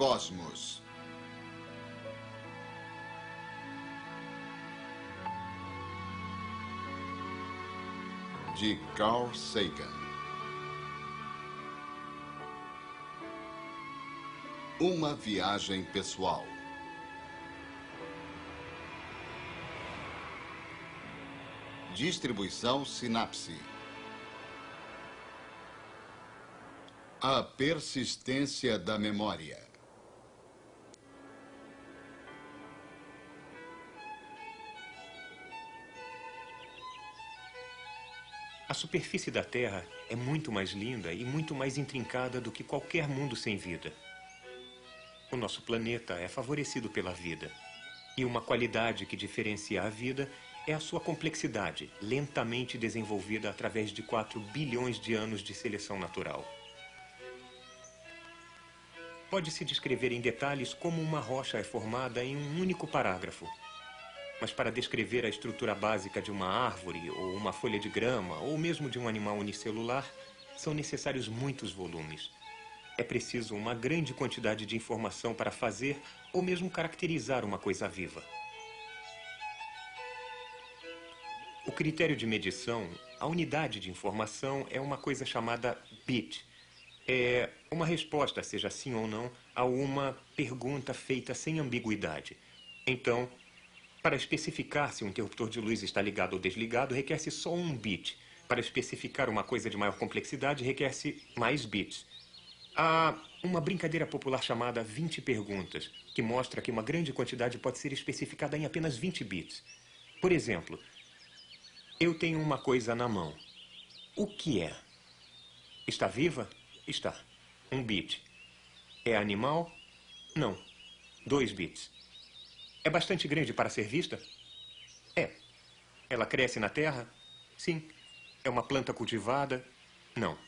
Cosmos. De Carl Sagan. Uma viagem pessoal. Distribuição Sinapse. A persistência da memória. A superfície da Terra é muito mais linda e muito mais intrincada do que qualquer mundo sem vida. O nosso planeta é favorecido pela vida. E uma qualidade que diferencia a vida é a sua complexidade, lentamente desenvolvida através de 4 bilhões de anos de seleção natural. Pode-se descrever em detalhes como uma rocha é formada em um único parágrafo. Mas para descrever a estrutura básica de uma árvore, ou uma folha de grama, ou mesmo de um animal unicelular, são necessários muitos volumes. É preciso uma grande quantidade de informação para fazer ou mesmo caracterizar uma coisa viva. O critério de medição, a unidade de informação, é uma coisa chamada bit. É uma resposta, seja sim ou não, a uma pergunta feita sem ambiguidade. Então, para especificar se o interruptor de luz está ligado ou desligado, requer-se só um bit. Para especificar uma coisa de maior complexidade, requer-se mais bits. Há uma brincadeira popular chamada 20 perguntas, que mostra que uma grande quantidade pode ser especificada em apenas 20 bits. Por exemplo, eu tenho uma coisa na mão. O que é? Está viva? Está. Um bit. É animal? Não. Dois bits. É bastante grande para ser vista? É. Ela cresce na terra? Sim. É uma planta cultivada? Não.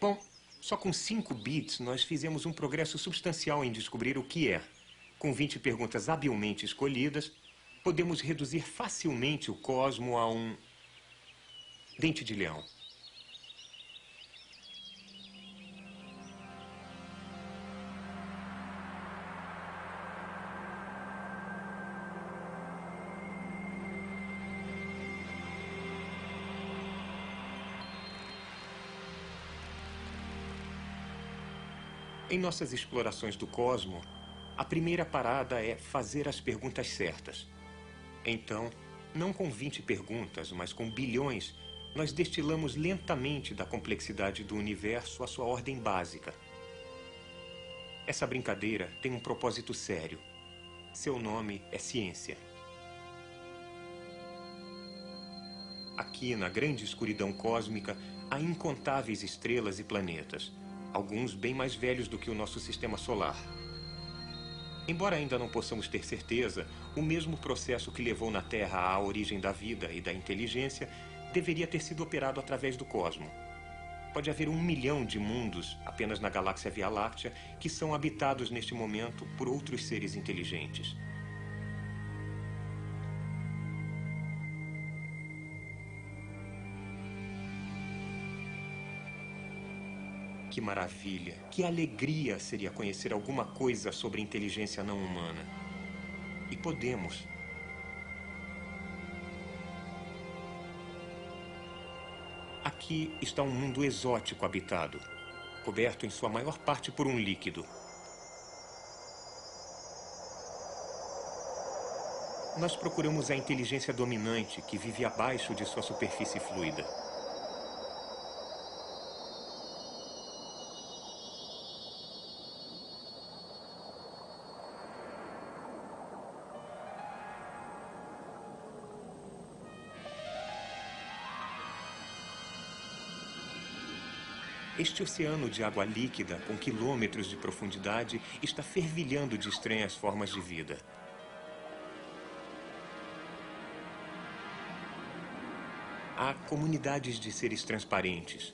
Bom, só com 5 bits nós fizemos um progresso substancial em descobrir o que é. Com 20 perguntas habilmente escolhidas, podemos reduzir facilmente o cosmo a um dente de leão. Em nossas explorações do cosmo, a primeira parada é fazer as perguntas certas. Então, não com 20 perguntas, mas com bilhões, nós destilamos lentamente da complexidade do universo a sua ordem básica. Essa brincadeira tem um propósito sério. Seu nome é ciência. Aqui, na grande escuridão cósmica, há incontáveis estrelas e planetas alguns bem mais velhos do que o nosso sistema solar. Embora ainda não possamos ter certeza, o mesmo processo que levou na Terra à origem da vida e da inteligência deveria ter sido operado através do cosmo. Pode haver um milhão de mundos apenas na galáxia Via Láctea que são habitados neste momento por outros seres inteligentes. Que maravilha, que alegria seria conhecer alguma coisa sobre inteligência não humana. E podemos. Aqui está um mundo exótico habitado, coberto em sua maior parte por um líquido. Nós procuramos a inteligência dominante que vive abaixo de sua superfície fluida. Este oceano de água líquida, com quilômetros de profundidade, está fervilhando de estranhas formas de vida. Há comunidades de seres transparentes.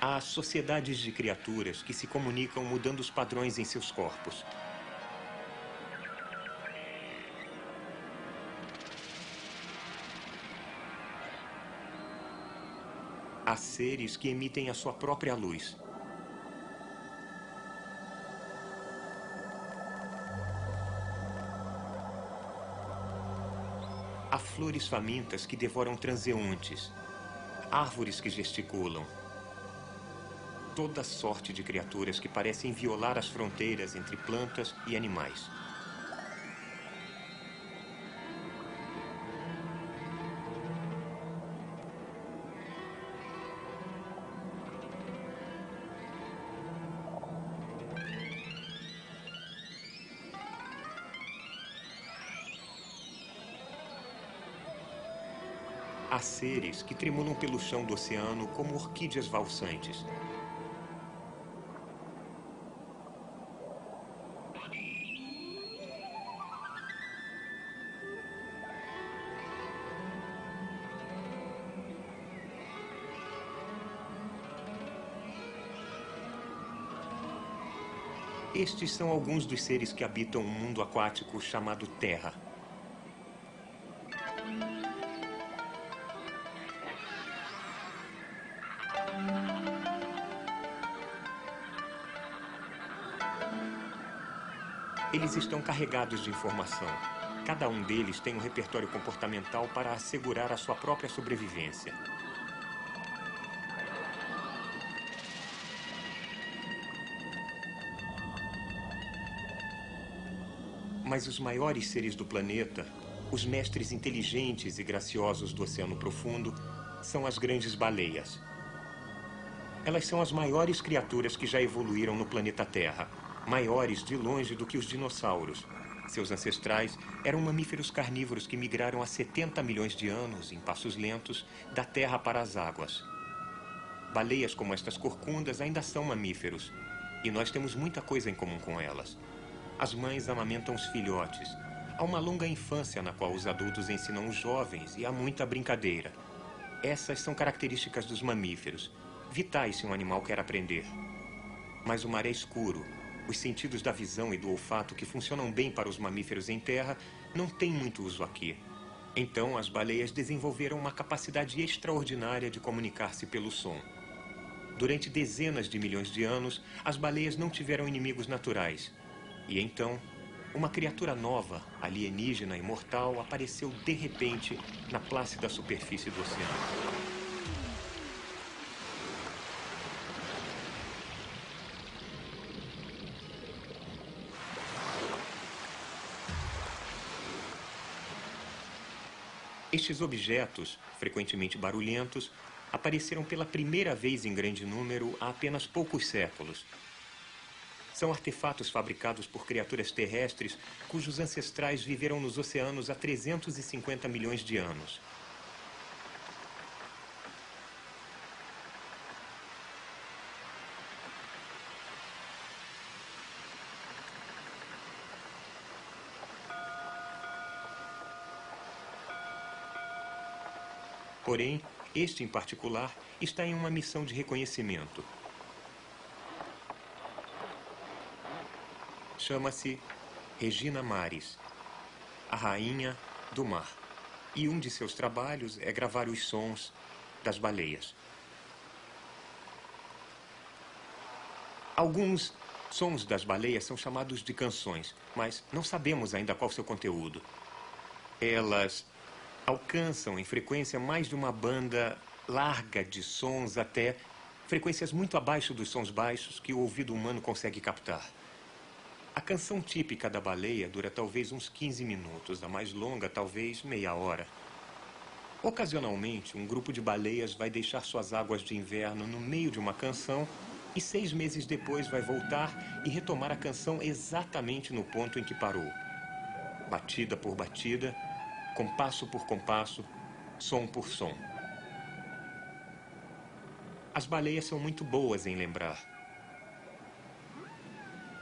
Há sociedades de criaturas que se comunicam mudando os padrões em seus corpos. Seres que emitem a sua própria luz. Há flores famintas que devoram transeuntes, árvores que gesticulam, toda sorte de criaturas que parecem violar as fronteiras entre plantas e animais. Seres que tremulam pelo chão do oceano como orquídeas valsantes. Estes são alguns dos seres que habitam um mundo aquático chamado Terra. Estão carregados de informação. Cada um deles tem um repertório comportamental para assegurar a sua própria sobrevivência. Mas os maiores seres do planeta, os mestres inteligentes e graciosos do oceano profundo, são as grandes baleias. Elas são as maiores criaturas que já evoluíram no planeta Terra, maiores de longe do que os dinossauros. Seus ancestrais eram mamíferos carnívoros que migraram há 70 milhões de anos, em passos lentos, da terra para as águas. Baleias como estas corcundas ainda são mamíferos, e nós temos muita coisa em comum com elas. As mães amamentam os filhotes. Há uma longa infância na qual os adultos ensinam os jovens e há muita brincadeira. Essas são características dos mamíferos, vitais se um animal quer aprender. Mas o mar é escuro. Os sentidos da visão e do olfato que funcionam bem para os mamíferos em terra não têm muito uso aqui. Então, as baleias desenvolveram uma capacidade extraordinária de comunicar-se pelo som. Durante dezenas de milhões de anos, as baleias não tiveram inimigos naturais. E então, uma criatura nova, alienígena e mortal, apareceu de repente na plácida superfície do oceano. Estes objetos, frequentemente barulhentos, apareceram pela primeira vez em grande número há apenas poucos séculos são artefatos fabricados por criaturas terrestres cujos ancestrais viveram nos oceanos há 350 milhões de anos. Porém, este em particular está em uma missão de reconhecimento. Chama-se Regina Mares, a rainha do mar. E um de seus trabalhos é gravar os sons das baleias. Alguns sons das baleias são chamados de canções, mas não sabemos ainda qual seu conteúdo. Elas alcançam em frequência mais de uma banda larga de sons até frequências muito abaixo dos sons baixos que o ouvido humano consegue captar. A canção típica da baleia dura talvez uns 15 minutos, a mais longa talvez meia hora. Ocasionalmente, um grupo de baleias vai deixar suas águas de inverno no meio de uma canção e seis meses depois vai voltar e retomar a canção exatamente no ponto em que parou. Batida por batida, compasso por compasso, som por som. As baleias são muito boas em lembrar.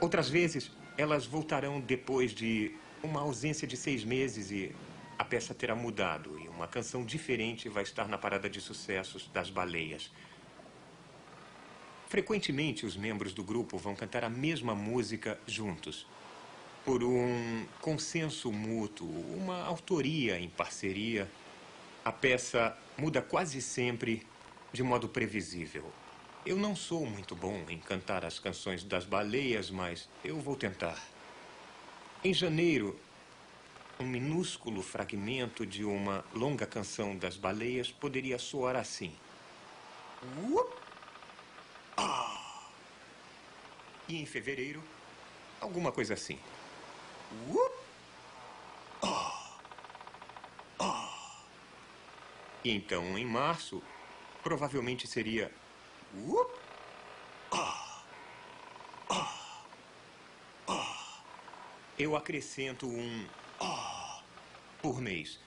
Outras vezes, elas voltarão depois de uma ausência de seis meses e a peça terá mudado e uma canção diferente vai estar na parada de sucessos das baleias. Frequentemente, os membros do grupo vão cantar a mesma música juntos, por um consenso mútuo, uma autoria em parceria. A peça muda quase sempre de modo previsível. Eu não sou muito bom em cantar as canções das baleias, mas eu vou tentar. Em janeiro, um minúsculo fragmento de uma longa canção das baleias poderia soar assim. E em fevereiro, alguma coisa assim. Então, em março, provavelmente seria. Eu acrescento um por mês.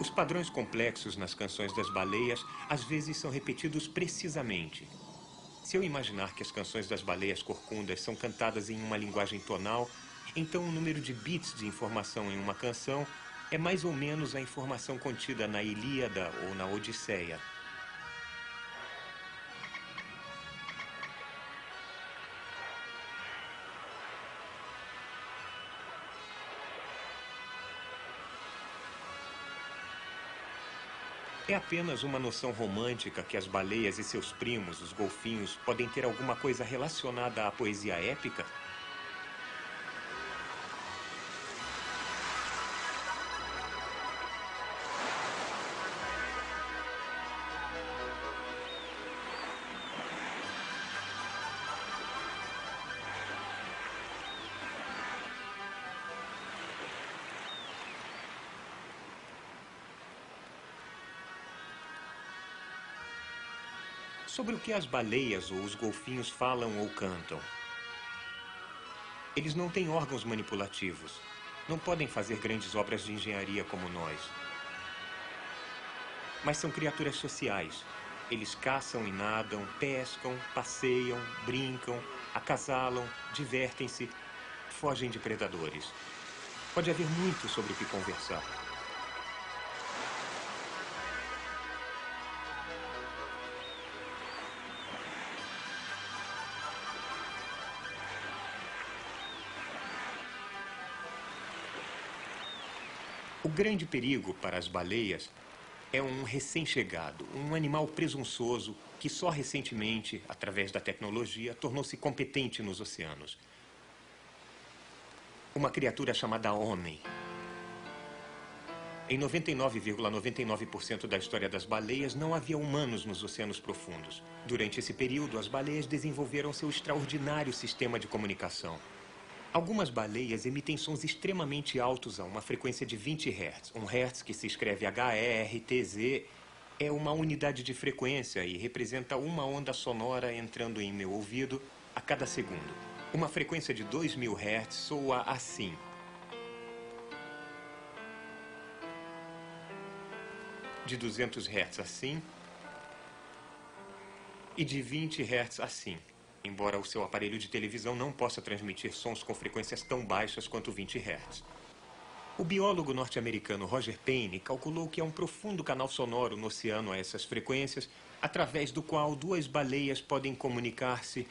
Os padrões complexos nas canções das baleias às vezes são repetidos precisamente. Se eu imaginar que as canções das baleias corcundas são cantadas em uma linguagem tonal, então o número de bits de informação em uma canção é mais ou menos a informação contida na Ilíada ou na Odisseia. É apenas uma noção romântica que as baleias e seus primos, os golfinhos, podem ter alguma coisa relacionada à poesia épica? Sobre o que as baleias ou os golfinhos falam ou cantam. Eles não têm órgãos manipulativos. Não podem fazer grandes obras de engenharia como nós. Mas são criaturas sociais. Eles caçam e nadam, pescam, passeiam, brincam, acasalam, divertem-se, fogem de predadores. Pode haver muito sobre o que conversar. O grande perigo para as baleias é um recém-chegado, um animal presunçoso que só recentemente, através da tecnologia, tornou-se competente nos oceanos. Uma criatura chamada homem. Em 99,99% ,99 da história das baleias, não havia humanos nos oceanos profundos. Durante esse período, as baleias desenvolveram seu extraordinário sistema de comunicação. Algumas baleias emitem sons extremamente altos a uma frequência de 20 Hz. Um Hz, que se escreve H-E-R-T-Z, é uma unidade de frequência e representa uma onda sonora entrando em meu ouvido a cada segundo. Uma frequência de 2000 Hz soa assim. De 200 Hz assim. E de 20 Hz assim embora o seu aparelho de televisão não possa transmitir sons com frequências tão baixas quanto 20 Hz. O biólogo norte-americano Roger Payne calculou que há um profundo canal sonoro no oceano a essas frequências, através do qual duas baleias podem comunicar-se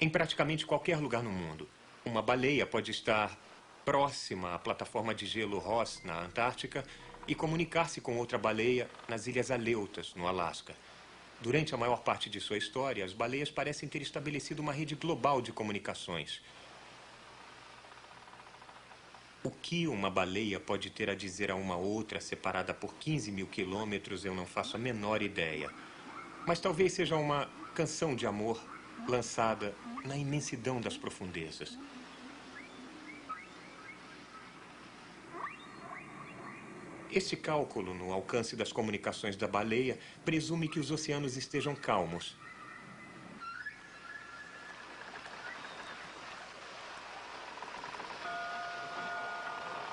em praticamente qualquer lugar no mundo. Uma baleia pode estar próxima à plataforma de gelo Ross, na Antártica, e comunicar-se com outra baleia nas Ilhas Aleutas, no Alasca. Durante a maior parte de sua história, as baleias parecem ter estabelecido uma rede global de comunicações. O que uma baleia pode ter a dizer a uma outra separada por 15 mil quilômetros, eu não faço a menor ideia. Mas talvez seja uma canção de amor lançada na imensidão das profundezas. Este cálculo no alcance das comunicações da baleia presume que os oceanos estejam calmos.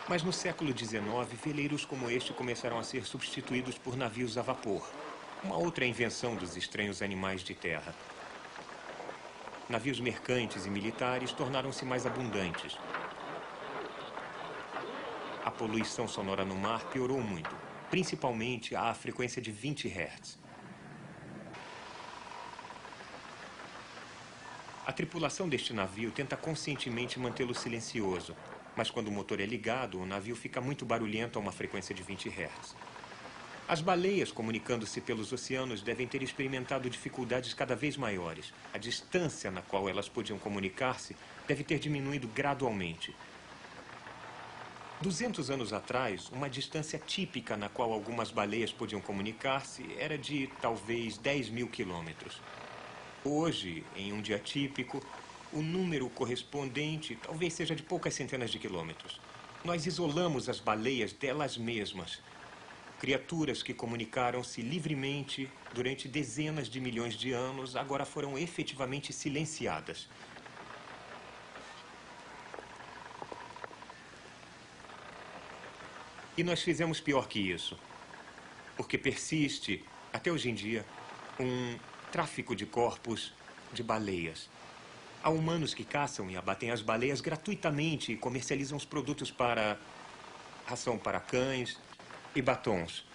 Mas no século XIX, veleiros como este começaram a ser substituídos por navios a vapor, uma outra invenção dos estranhos animais de terra. Navios mercantes e militares tornaram-se mais abundantes, a poluição sonora no mar piorou muito, principalmente à frequência de 20 Hz. A tripulação deste navio tenta conscientemente mantê-lo silencioso. Mas quando o motor é ligado, o navio fica muito barulhento a uma frequência de 20 Hz. As baleias, comunicando-se pelos oceanos, devem ter experimentado dificuldades cada vez maiores. A distância na qual elas podiam comunicar-se deve ter diminuído gradualmente. 200 anos atrás, uma distância típica na qual algumas baleias podiam comunicar-se era de talvez 10 mil quilômetros. Hoje, em um dia típico, o número correspondente talvez seja de poucas centenas de quilômetros. Nós isolamos as baleias delas mesmas. Criaturas que comunicaram-se livremente durante dezenas de milhões de anos agora foram efetivamente silenciadas. E nós fizemos pior que isso. Porque persiste, até hoje em dia, um tráfico de corpos de baleias. Há humanos que caçam e abatem as baleias gratuitamente e comercializam os produtos para ração para cães e batons.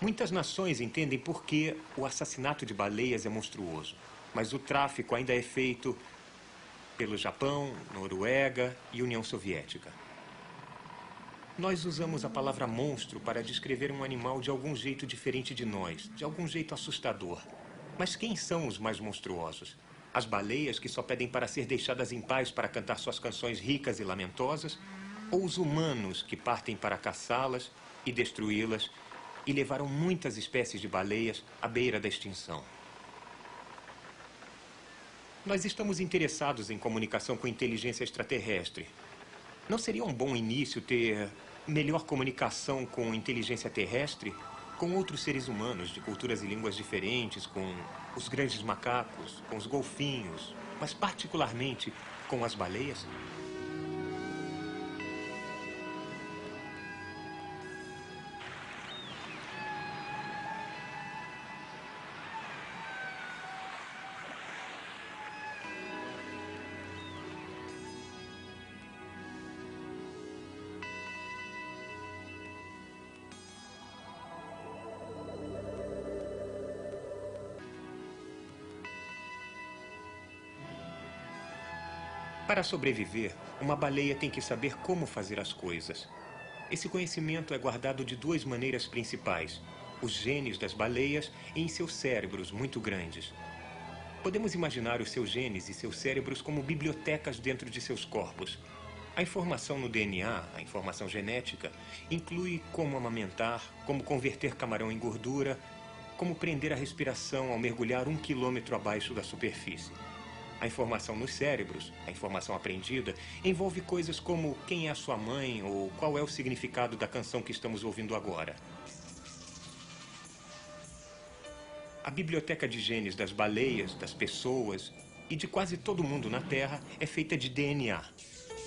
Muitas nações entendem por que o assassinato de baleias é monstruoso, mas o tráfico ainda é feito pelo Japão, Noruega e União Soviética. Nós usamos a palavra monstro para descrever um animal de algum jeito diferente de nós, de algum jeito assustador. Mas quem são os mais monstruosos? As baleias que só pedem para ser deixadas em paz para cantar suas canções ricas e lamentosas, ou os humanos que partem para caçá-las e destruí-las e levaram muitas espécies de baleias à beira da extinção. Nós estamos interessados em comunicação com inteligência extraterrestre. Não seria um bom início ter melhor comunicação com inteligência terrestre com outros seres humanos de culturas e línguas diferentes, com os grandes macacos, com os golfinhos, mas particularmente com as baleias? Para sobreviver, uma baleia tem que saber como fazer as coisas. Esse conhecimento é guardado de duas maneiras principais: os genes das baleias e em seus cérebros muito grandes. Podemos imaginar os seus genes e seus cérebros como bibliotecas dentro de seus corpos. A informação no DNA, a informação genética, inclui como amamentar, como converter camarão em gordura, como prender a respiração ao mergulhar um quilômetro abaixo da superfície. A informação nos cérebros, a informação aprendida, envolve coisas como quem é sua mãe ou qual é o significado da canção que estamos ouvindo agora. A biblioteca de genes das baleias, das pessoas e de quase todo mundo na Terra é feita de DNA.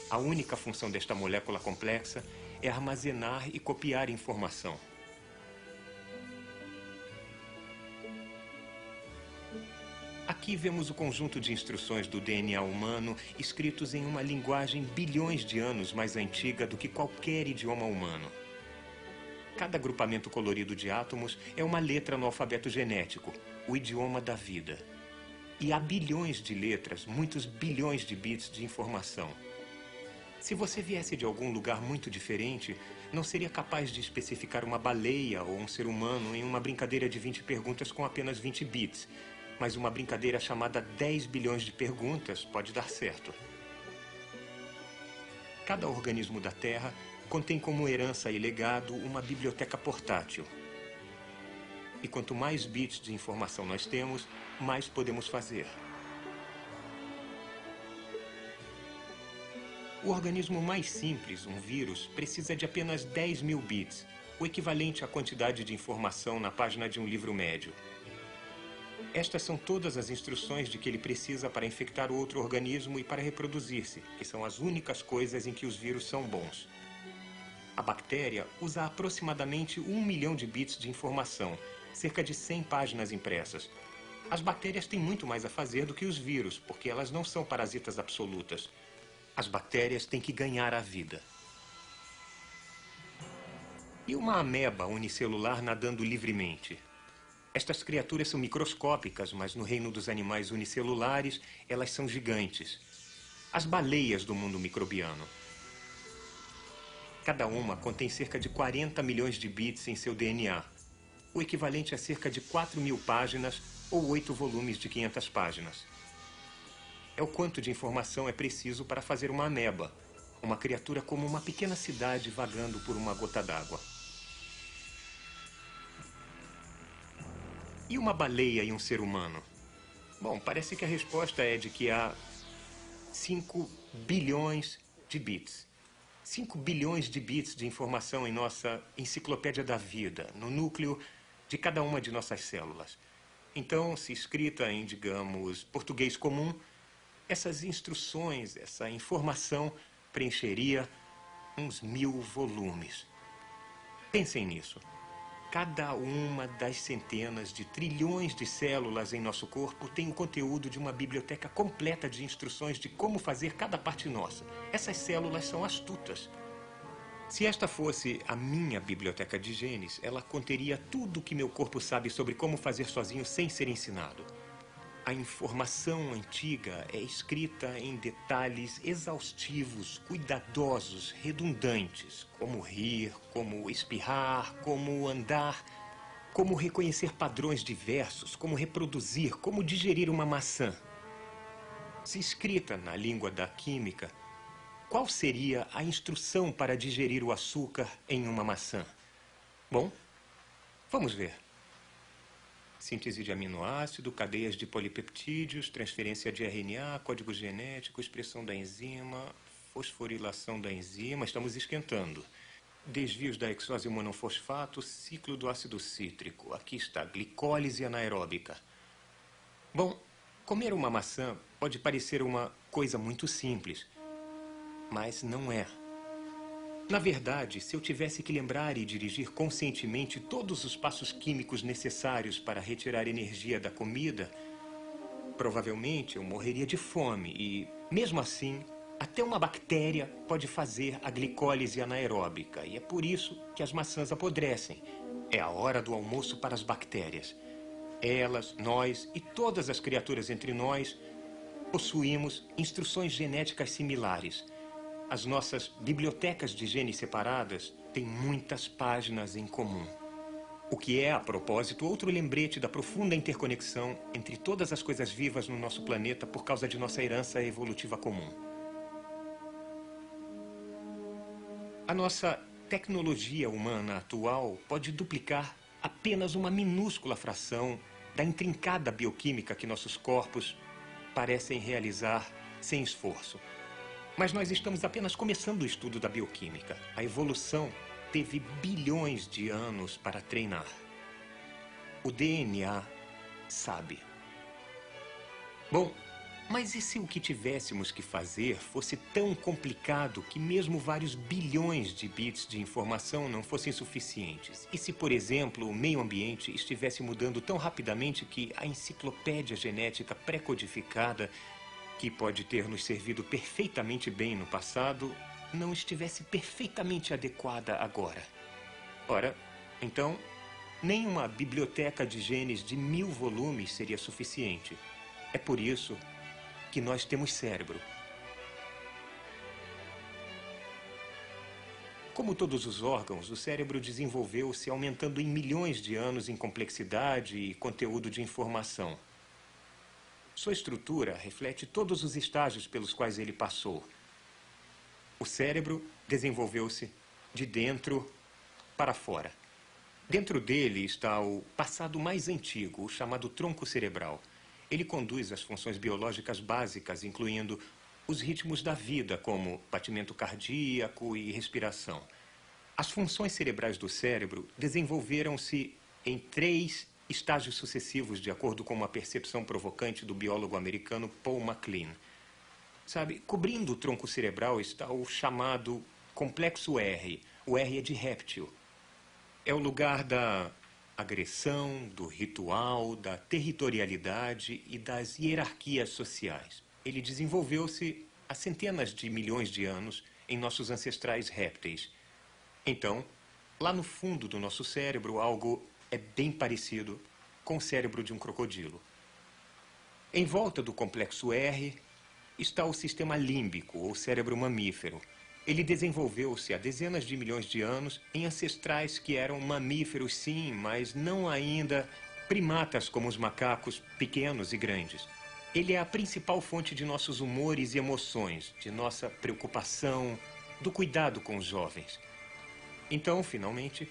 A única função desta molécula complexa é armazenar e copiar informação. Aqui vemos o conjunto de instruções do DNA humano escritos em uma linguagem bilhões de anos mais antiga do que qualquer idioma humano. Cada agrupamento colorido de átomos é uma letra no alfabeto genético, o idioma da vida. E há bilhões de letras, muitos bilhões de bits de informação. Se você viesse de algum lugar muito diferente, não seria capaz de especificar uma baleia ou um ser humano em uma brincadeira de 20 perguntas com apenas 20 bits, mas uma brincadeira chamada 10 bilhões de perguntas pode dar certo. Cada organismo da Terra contém como herança e legado uma biblioteca portátil. E quanto mais bits de informação nós temos, mais podemos fazer. O organismo mais simples, um vírus, precisa de apenas 10 mil bits, o equivalente à quantidade de informação na página de um livro médio. Estas são todas as instruções de que ele precisa para infectar o outro organismo e para reproduzir-se, que são as únicas coisas em que os vírus são bons. A bactéria usa aproximadamente um milhão de bits de informação, cerca de 100 páginas impressas. As bactérias têm muito mais a fazer do que os vírus, porque elas não são parasitas absolutas. As bactérias têm que ganhar a vida. E uma ameba unicelular nadando livremente? Estas criaturas são microscópicas, mas no reino dos animais unicelulares, elas são gigantes. As baleias do mundo microbiano. Cada uma contém cerca de 40 milhões de bits em seu DNA, o equivalente a cerca de 4 mil páginas ou oito volumes de 500 páginas. É o quanto de informação é preciso para fazer uma ameba, uma criatura como uma pequena cidade vagando por uma gota d'água. E uma baleia e um ser humano? Bom, parece que a resposta é de que há 5 bilhões de bits. 5 bilhões de bits de informação em nossa enciclopédia da vida, no núcleo de cada uma de nossas células. Então, se escrita em, digamos, português comum, essas instruções, essa informação preencheria uns mil volumes. Pensem nisso. Cada uma das centenas de trilhões de células em nosso corpo tem o conteúdo de uma biblioteca completa de instruções de como fazer cada parte nossa. Essas células são astutas. Se esta fosse a minha biblioteca de genes, ela conteria tudo o que meu corpo sabe sobre como fazer sozinho sem ser ensinado. A informação antiga é escrita em detalhes exaustivos, cuidadosos, redundantes, como rir, como espirrar, como andar, como reconhecer padrões diversos, como reproduzir, como digerir uma maçã. Se escrita na língua da química, qual seria a instrução para digerir o açúcar em uma maçã? Bom, vamos ver síntese de aminoácido, cadeias de polipeptídeos, transferência de RNA, código genético, expressão da enzima, fosforilação da enzima, estamos esquentando. Desvios da exose monofosfato, ciclo do ácido cítrico. Aqui está, glicólise anaeróbica. Bom, comer uma maçã pode parecer uma coisa muito simples, mas não é. Na verdade, se eu tivesse que lembrar e dirigir conscientemente todos os passos químicos necessários para retirar energia da comida, provavelmente eu morreria de fome e, mesmo assim, até uma bactéria pode fazer a glicólise anaeróbica e é por isso que as maçãs apodrecem. É a hora do almoço para as bactérias. Elas, nós e todas as criaturas entre nós possuímos instruções genéticas similares as nossas bibliotecas de genes separadas têm muitas páginas em comum. O que é, a propósito, outro lembrete da profunda interconexão entre todas as coisas vivas no nosso planeta por causa de nossa herança evolutiva comum. A nossa tecnologia humana atual pode duplicar apenas uma minúscula fração da intrincada bioquímica que nossos corpos parecem realizar sem esforço. Mas nós estamos apenas começando o estudo da bioquímica. A evolução teve bilhões de anos para treinar. O DNA sabe. Bom, mas e se o que tivéssemos que fazer fosse tão complicado que mesmo vários bilhões de bits de informação não fossem suficientes? E se, por exemplo, o meio ambiente estivesse mudando tão rapidamente que a enciclopédia genética pré-codificada que pode ter nos servido perfeitamente bem no passado, não estivesse perfeitamente adequada agora. Ora, então, nem uma biblioteca de genes de mil volumes seria suficiente. É por isso que nós temos cérebro. Como todos os órgãos, o cérebro desenvolveu-se aumentando em milhões de anos em complexidade e conteúdo de informação. Sua estrutura reflete todos os estágios pelos quais ele passou. O cérebro desenvolveu-se de dentro para fora. Dentro dele está o passado mais antigo, o chamado tronco cerebral. Ele conduz as funções biológicas básicas, incluindo os ritmos da vida, como batimento cardíaco e respiração. As funções cerebrais do cérebro desenvolveram-se em três estágios sucessivos, de acordo com uma percepção provocante do biólogo americano Paul MacLean. Sabe, cobrindo o tronco cerebral está o chamado complexo R. O R é de réptil. É o lugar da agressão, do ritual, da territorialidade e das hierarquias sociais. Ele desenvolveu-se há centenas de milhões de anos em nossos ancestrais répteis. Então, lá no fundo do nosso cérebro, algo é bem parecido com o cérebro de um crocodilo. Em volta do complexo R está o sistema límbico, ou cérebro mamífero. Ele desenvolveu-se há dezenas de milhões de anos em ancestrais que eram mamíferos, sim, mas não ainda primatas como os macacos pequenos e grandes. Ele é a principal fonte de nossos humores e emoções, de nossa preocupação, do cuidado com os jovens. Então, finalmente,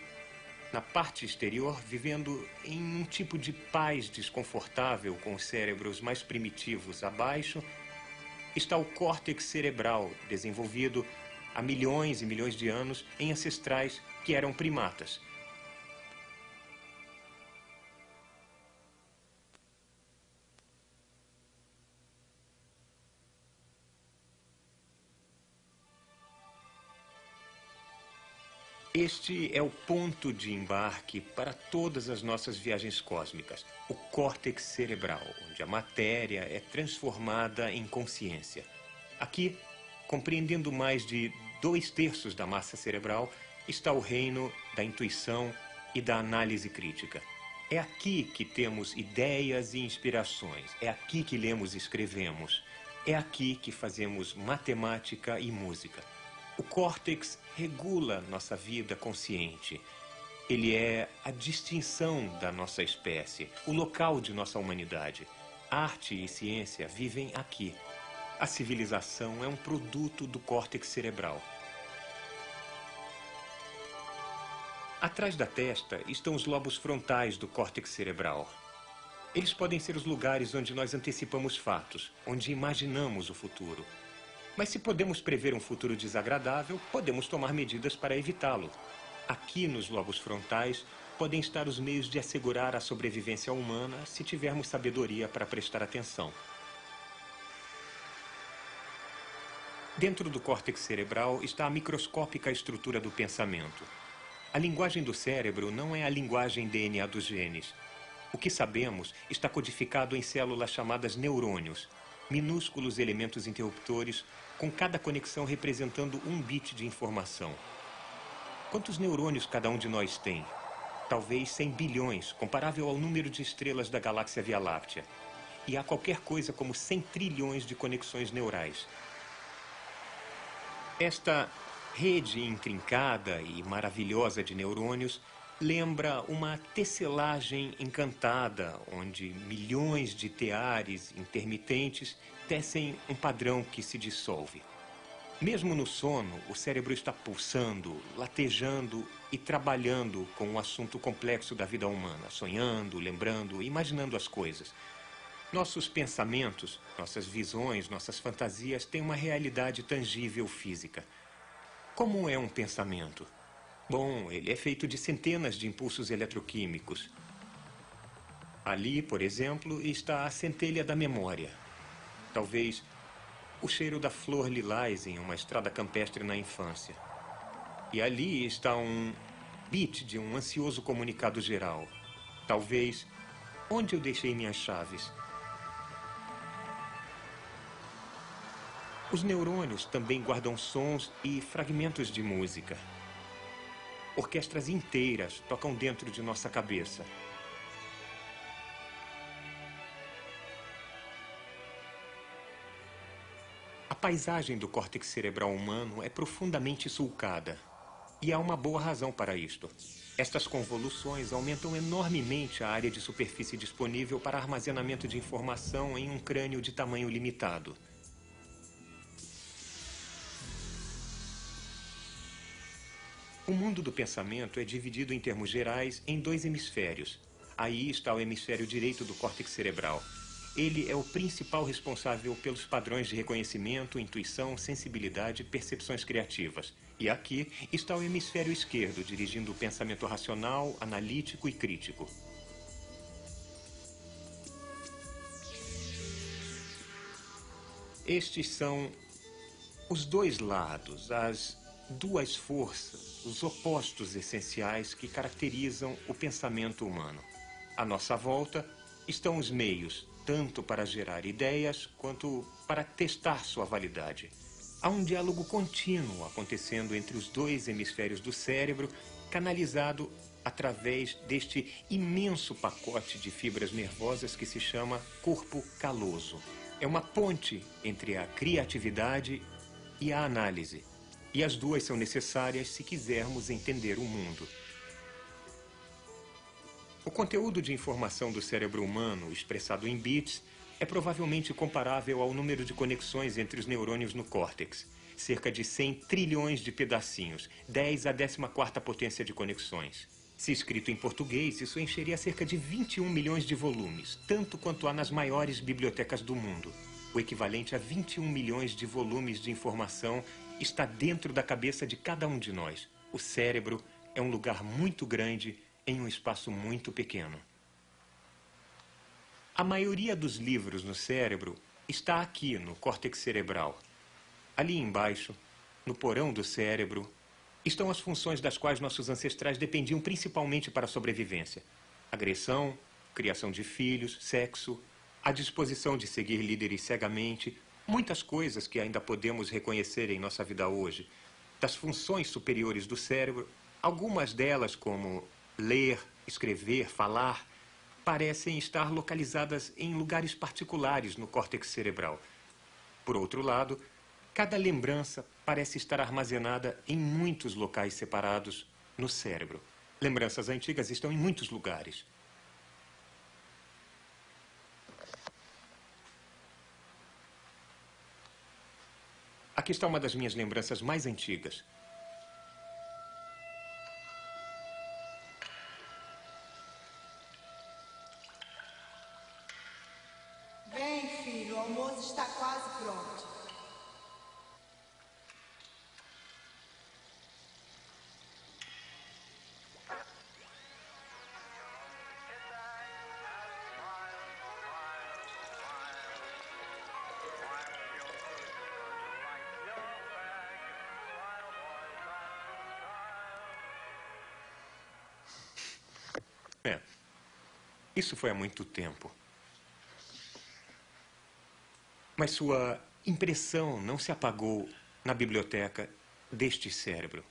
na parte exterior, vivendo em um tipo de paz desconfortável com os cérebros mais primitivos abaixo, está o córtex cerebral, desenvolvido há milhões e milhões de anos em ancestrais que eram primatas. Este é o ponto de embarque para todas as nossas viagens cósmicas, o córtex cerebral, onde a matéria é transformada em consciência. Aqui, compreendendo mais de dois terços da massa cerebral, está o reino da intuição e da análise crítica. É aqui que temos ideias e inspirações, é aqui que lemos e escrevemos, é aqui que fazemos matemática e música. O córtex regula nossa vida consciente. Ele é a distinção da nossa espécie, o local de nossa humanidade. Arte e ciência vivem aqui. A civilização é um produto do córtex cerebral. Atrás da testa estão os lobos frontais do córtex cerebral. Eles podem ser os lugares onde nós antecipamos fatos, onde imaginamos o futuro. Mas se podemos prever um futuro desagradável, podemos tomar medidas para evitá-lo. Aqui nos lobos frontais podem estar os meios de assegurar a sobrevivência humana se tivermos sabedoria para prestar atenção. Dentro do córtex cerebral está a microscópica estrutura do pensamento. A linguagem do cérebro não é a linguagem DNA dos genes. O que sabemos está codificado em células chamadas neurônios, minúsculos elementos interruptores, com cada conexão representando um bit de informação. Quantos neurônios cada um de nós tem? Talvez 100 bilhões, comparável ao número de estrelas da galáxia Via Láctea. E há qualquer coisa como 100 trilhões de conexões neurais. Esta rede intrincada e maravilhosa de neurônios lembra uma tecelagem encantada, onde milhões de teares intermitentes tecem um padrão que se dissolve. Mesmo no sono, o cérebro está pulsando, latejando e trabalhando com um assunto complexo da vida humana, sonhando, lembrando, imaginando as coisas. Nossos pensamentos, nossas visões, nossas fantasias têm uma realidade tangível física. Como é um pensamento? Bom, ele é feito de centenas de impulsos eletroquímicos. Ali, por exemplo, está a centelha da memória. Talvez o cheiro da flor lilás em uma estrada campestre na infância. E ali está um bit de um ansioso comunicado geral. Talvez onde eu deixei minhas chaves. Os neurônios também guardam sons e fragmentos de música. Orquestras inteiras tocam dentro de nossa cabeça. A paisagem do córtex cerebral humano é profundamente sulcada. E há uma boa razão para isto. Estas convoluções aumentam enormemente a área de superfície disponível para armazenamento de informação em um crânio de tamanho limitado. O mundo do pensamento é dividido em termos gerais em dois hemisférios. Aí está o hemisfério direito do córtex cerebral. Ele é o principal responsável pelos padrões de reconhecimento, intuição, sensibilidade e percepções criativas. E aqui está o hemisfério esquerdo, dirigindo o pensamento racional, analítico e crítico. Estes são os dois lados, as duas forças, os opostos essenciais que caracterizam o pensamento humano. À nossa volta estão os meios, tanto para gerar ideias quanto para testar sua validade. Há um diálogo contínuo acontecendo entre os dois hemisférios do cérebro, canalizado através deste imenso pacote de fibras nervosas que se chama corpo caloso. É uma ponte entre a criatividade e a análise E as duas são necessárias se quisermos entender o mundo. O conteúdo de informação do cérebro humano, expressado em bits, é provavelmente comparável ao número de conexões entre os neurônios no córtex. Cerca de 100 trilhões de pedacinhos, 10 a 14 potência de conexões. Se escrito em português, isso encheria cerca de 21 milhões de volumes, tanto quanto há nas maiores bibliotecas do mundo. O equivalente a 21 milhões de volumes de informação está dentro da cabeça de cada um de nós. O cérebro é um lugar muito grande em um espaço muito pequeno. A maioria dos livros no cérebro está aqui no córtex cerebral. Ali embaixo, no porão do cérebro, estão as funções das quais nossos ancestrais dependiam principalmente para a sobrevivência: agressão, criação de filhos, sexo, a disposição de seguir líderes cegamente, muitas coisas que ainda podemos reconhecer em nossa vida hoje. Das funções superiores do cérebro, algumas delas, como ler, escrever, falar, parecem estar localizadas em lugares particulares no córtex cerebral. Por outro lado, cada lembrança parece estar armazenada em muitos locais separados no cérebro. Lembranças antigas estão em muitos lugares. Aqui está uma das minhas lembranças mais antigas. Isso foi há muito tempo. Mas sua impressão não se apagou na biblioteca deste cérebro.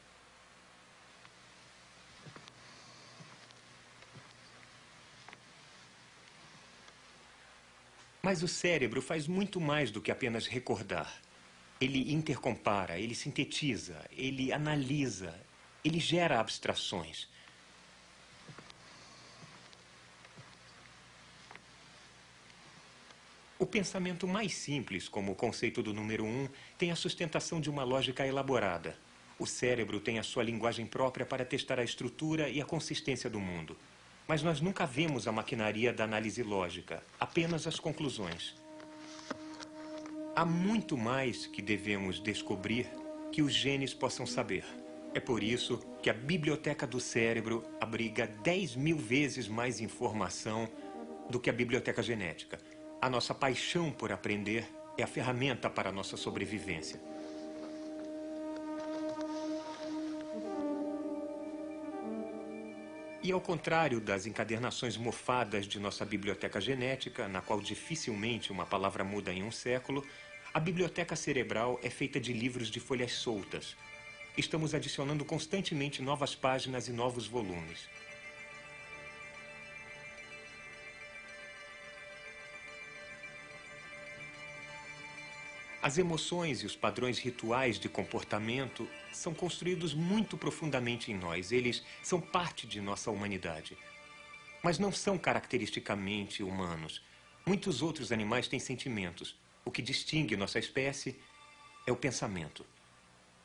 Mas o cérebro faz muito mais do que apenas recordar. Ele intercompara, ele sintetiza, ele analisa, ele gera abstrações. Pensamento mais simples, como o conceito do número um, tem a sustentação de uma lógica elaborada. O cérebro tem a sua linguagem própria para testar a estrutura e a consistência do mundo. Mas nós nunca vemos a maquinaria da análise lógica, apenas as conclusões. Há muito mais que devemos descobrir que os genes possam saber. É por isso que a biblioteca do cérebro abriga 10 mil vezes mais informação do que a biblioteca genética. A nossa paixão por aprender é a ferramenta para a nossa sobrevivência. E ao contrário das encadernações mofadas de nossa biblioteca genética, na qual dificilmente uma palavra muda em um século, a biblioteca cerebral é feita de livros de folhas soltas. Estamos adicionando constantemente novas páginas e novos volumes. As emoções e os padrões rituais de comportamento são construídos muito profundamente em nós. Eles são parte de nossa humanidade. Mas não são caracteristicamente humanos. Muitos outros animais têm sentimentos. O que distingue nossa espécie é o pensamento.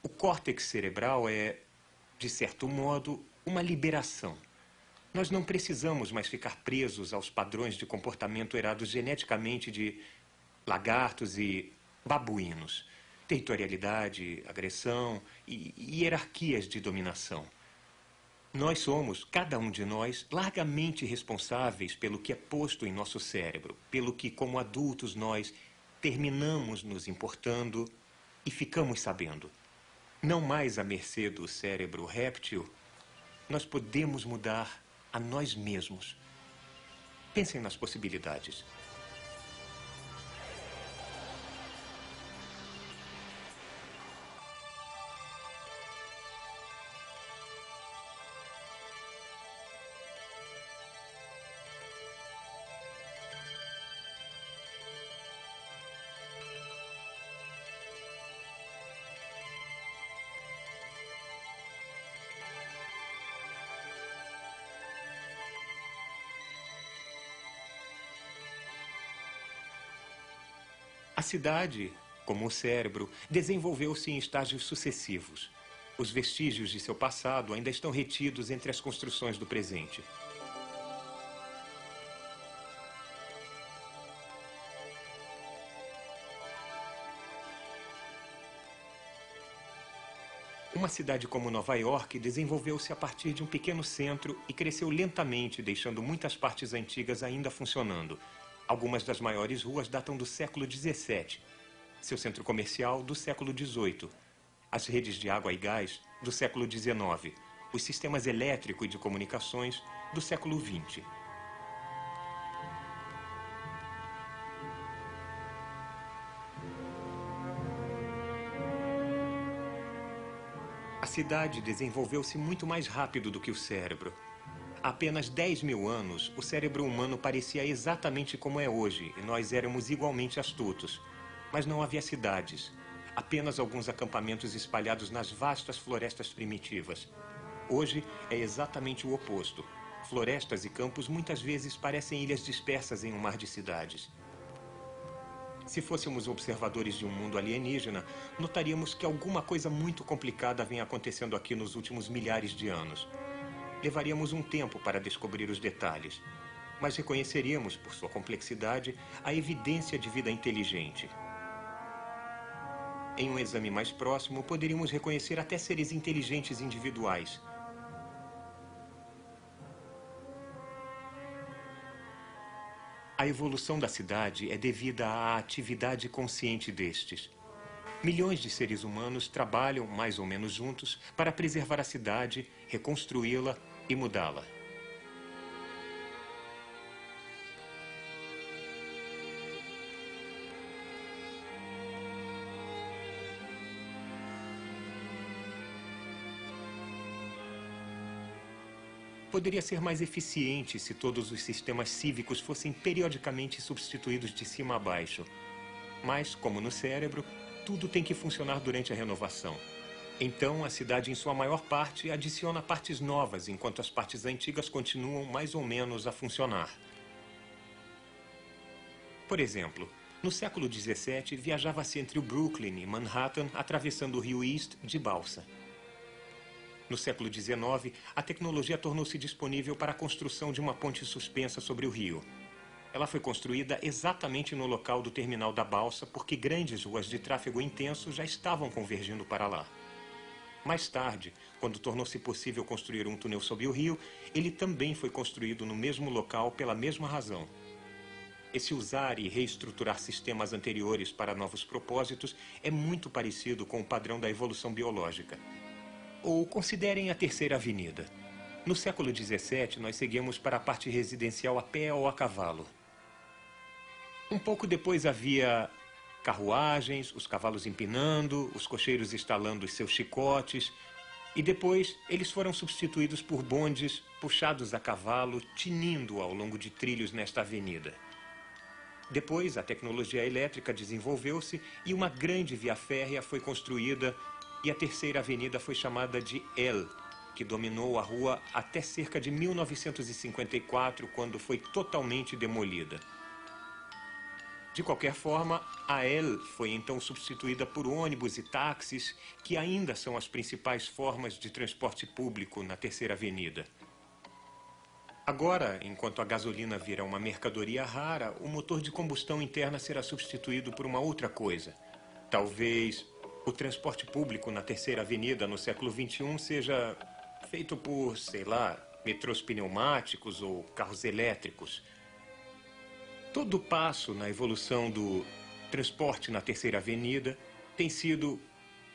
O córtex cerebral é, de certo modo, uma liberação. Nós não precisamos mais ficar presos aos padrões de comportamento herados geneticamente de lagartos e babuínos. Territorialidade, agressão e hierarquias de dominação. Nós somos, cada um de nós, largamente responsáveis pelo que é posto em nosso cérebro, pelo que, como adultos, nós terminamos nos importando e ficamos sabendo. Não mais à mercê do cérebro réptil, nós podemos mudar a nós mesmos. Pensem nas possibilidades. Cidade, como o cérebro, desenvolveu-se em estágios sucessivos. Os vestígios de seu passado ainda estão retidos entre as construções do presente. Uma cidade como Nova York desenvolveu-se a partir de um pequeno centro e cresceu lentamente, deixando muitas partes antigas ainda funcionando. Algumas das maiores ruas datam do século XVII, seu centro comercial do século XVIII, as redes de água e gás do século XIX, os sistemas elétrico e de comunicações do século XX. A cidade desenvolveu-se muito mais rápido do que o cérebro. Há apenas 10 mil anos, o cérebro humano parecia exatamente como é hoje e nós éramos igualmente astutos. Mas não havia cidades, apenas alguns acampamentos espalhados nas vastas florestas primitivas. Hoje é exatamente o oposto. Florestas e campos muitas vezes parecem ilhas dispersas em um mar de cidades. Se fôssemos observadores de um mundo alienígena, notaríamos que alguma coisa muito complicada vem acontecendo aqui nos últimos milhares de anos. Levaríamos um tempo para descobrir os detalhes, mas reconheceríamos, por sua complexidade, a evidência de vida inteligente. Em um exame mais próximo, poderíamos reconhecer até seres inteligentes individuais, A evolução da cidade é devida à atividade consciente destes. Milhões de seres humanos trabalham, mais ou menos juntos, para preservar a cidade, reconstruí-la e mudá-la. poderia ser mais eficiente se todos os sistemas cívicos fossem periodicamente substituídos de cima a baixo. Mas, como no cérebro, tudo tem que funcionar durante a renovação. Então, a cidade, em sua maior parte, adiciona partes novas, enquanto as partes antigas continuam mais ou menos a funcionar. Por exemplo, no século XVII, viajava-se entre o Brooklyn e Manhattan, atravessando o rio East de balsa. No século XIX, a tecnologia tornou-se disponível para a construção de uma ponte suspensa sobre o rio. Ela foi construída exatamente no local do terminal da balsa porque grandes ruas de tráfego intenso já estavam convergindo para lá. Mais tarde, quando tornou-se possível construir um túnel sob o rio, ele também foi construído no mesmo local pela mesma razão. Esse usar e reestruturar sistemas anteriores para novos propósitos é muito parecido com o padrão da evolução biológica. Ou considerem a Terceira Avenida. No século XVII, nós seguimos para a parte residencial a pé ou a cavalo. Um pouco depois havia carruagens, os cavalos empinando, os cocheiros instalando os seus chicotes, e depois eles foram substituídos por bondes puxados a cavalo, tinindo ao longo de trilhos nesta avenida. Depois, a tecnologia elétrica desenvolveu-se e uma grande via férrea foi construída e a terceira avenida foi chamada de El, que dominou a rua até cerca de 1954, quando foi totalmente demolida. De qualquer forma, a El foi então substituída por ônibus e táxis, que ainda são as principais formas de transporte público na Terceira Avenida. Agora, enquanto a gasolina vira uma mercadoria rara, o motor de combustão interna será substituído por uma outra coisa. Talvez o transporte público na Terceira Avenida no século XXI seja feito por, sei lá, metrôs pneumáticos ou carros elétricos. Todo passo na evolução do transporte na Terceira Avenida tem sido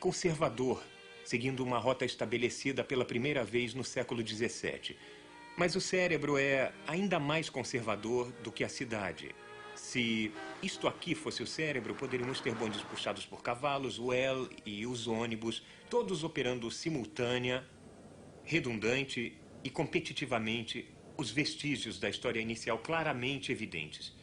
conservador, seguindo uma rota estabelecida pela primeira vez no século XVII. Mas o cérebro é ainda mais conservador do que a cidade. Se isto aqui fosse o cérebro, poderíamos ter bondes puxados por cavalos, o El e os ônibus, todos operando simultânea, redundante e competitivamente, os vestígios da história inicial claramente evidentes.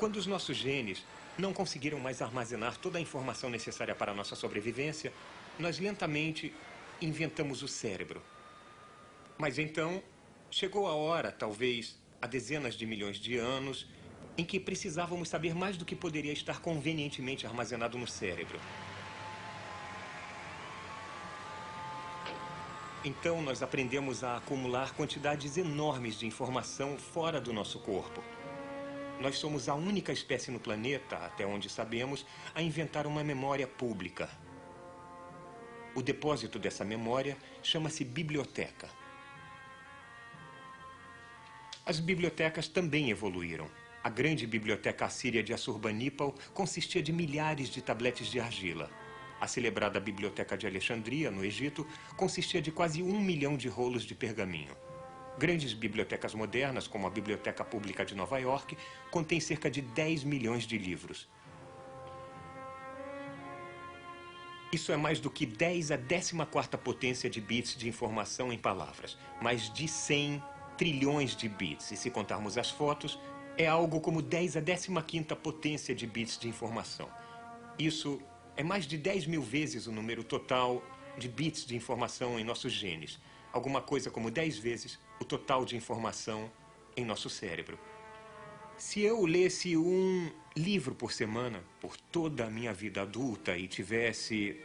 Quando os nossos genes não conseguiram mais armazenar toda a informação necessária para a nossa sobrevivência, nós lentamente inventamos o cérebro. Mas então chegou a hora, talvez há dezenas de milhões de anos, em que precisávamos saber mais do que poderia estar convenientemente armazenado no cérebro. Então nós aprendemos a acumular quantidades enormes de informação fora do nosso corpo. Nós somos a única espécie no planeta, até onde sabemos, a inventar uma memória pública. O depósito dessa memória chama-se biblioteca. As bibliotecas também evoluíram. A grande biblioteca assíria de Assurbanipal consistia de milhares de tabletes de argila. A celebrada Biblioteca de Alexandria, no Egito, consistia de quase um milhão de rolos de pergaminho. Grandes bibliotecas modernas, como a Biblioteca Pública de Nova York, contêm cerca de 10 milhões de livros. Isso é mais do que 10 a 14 potência de bits de informação em palavras. Mais de 100 trilhões de bits. E se contarmos as fotos, é algo como 10 a 15 potência de bits de informação. Isso é mais de 10 mil vezes o número total de bits de informação em nossos genes. Alguma coisa como 10 vezes o total de informação em nosso cérebro. Se eu lesse um livro por semana por toda a minha vida adulta e tivesse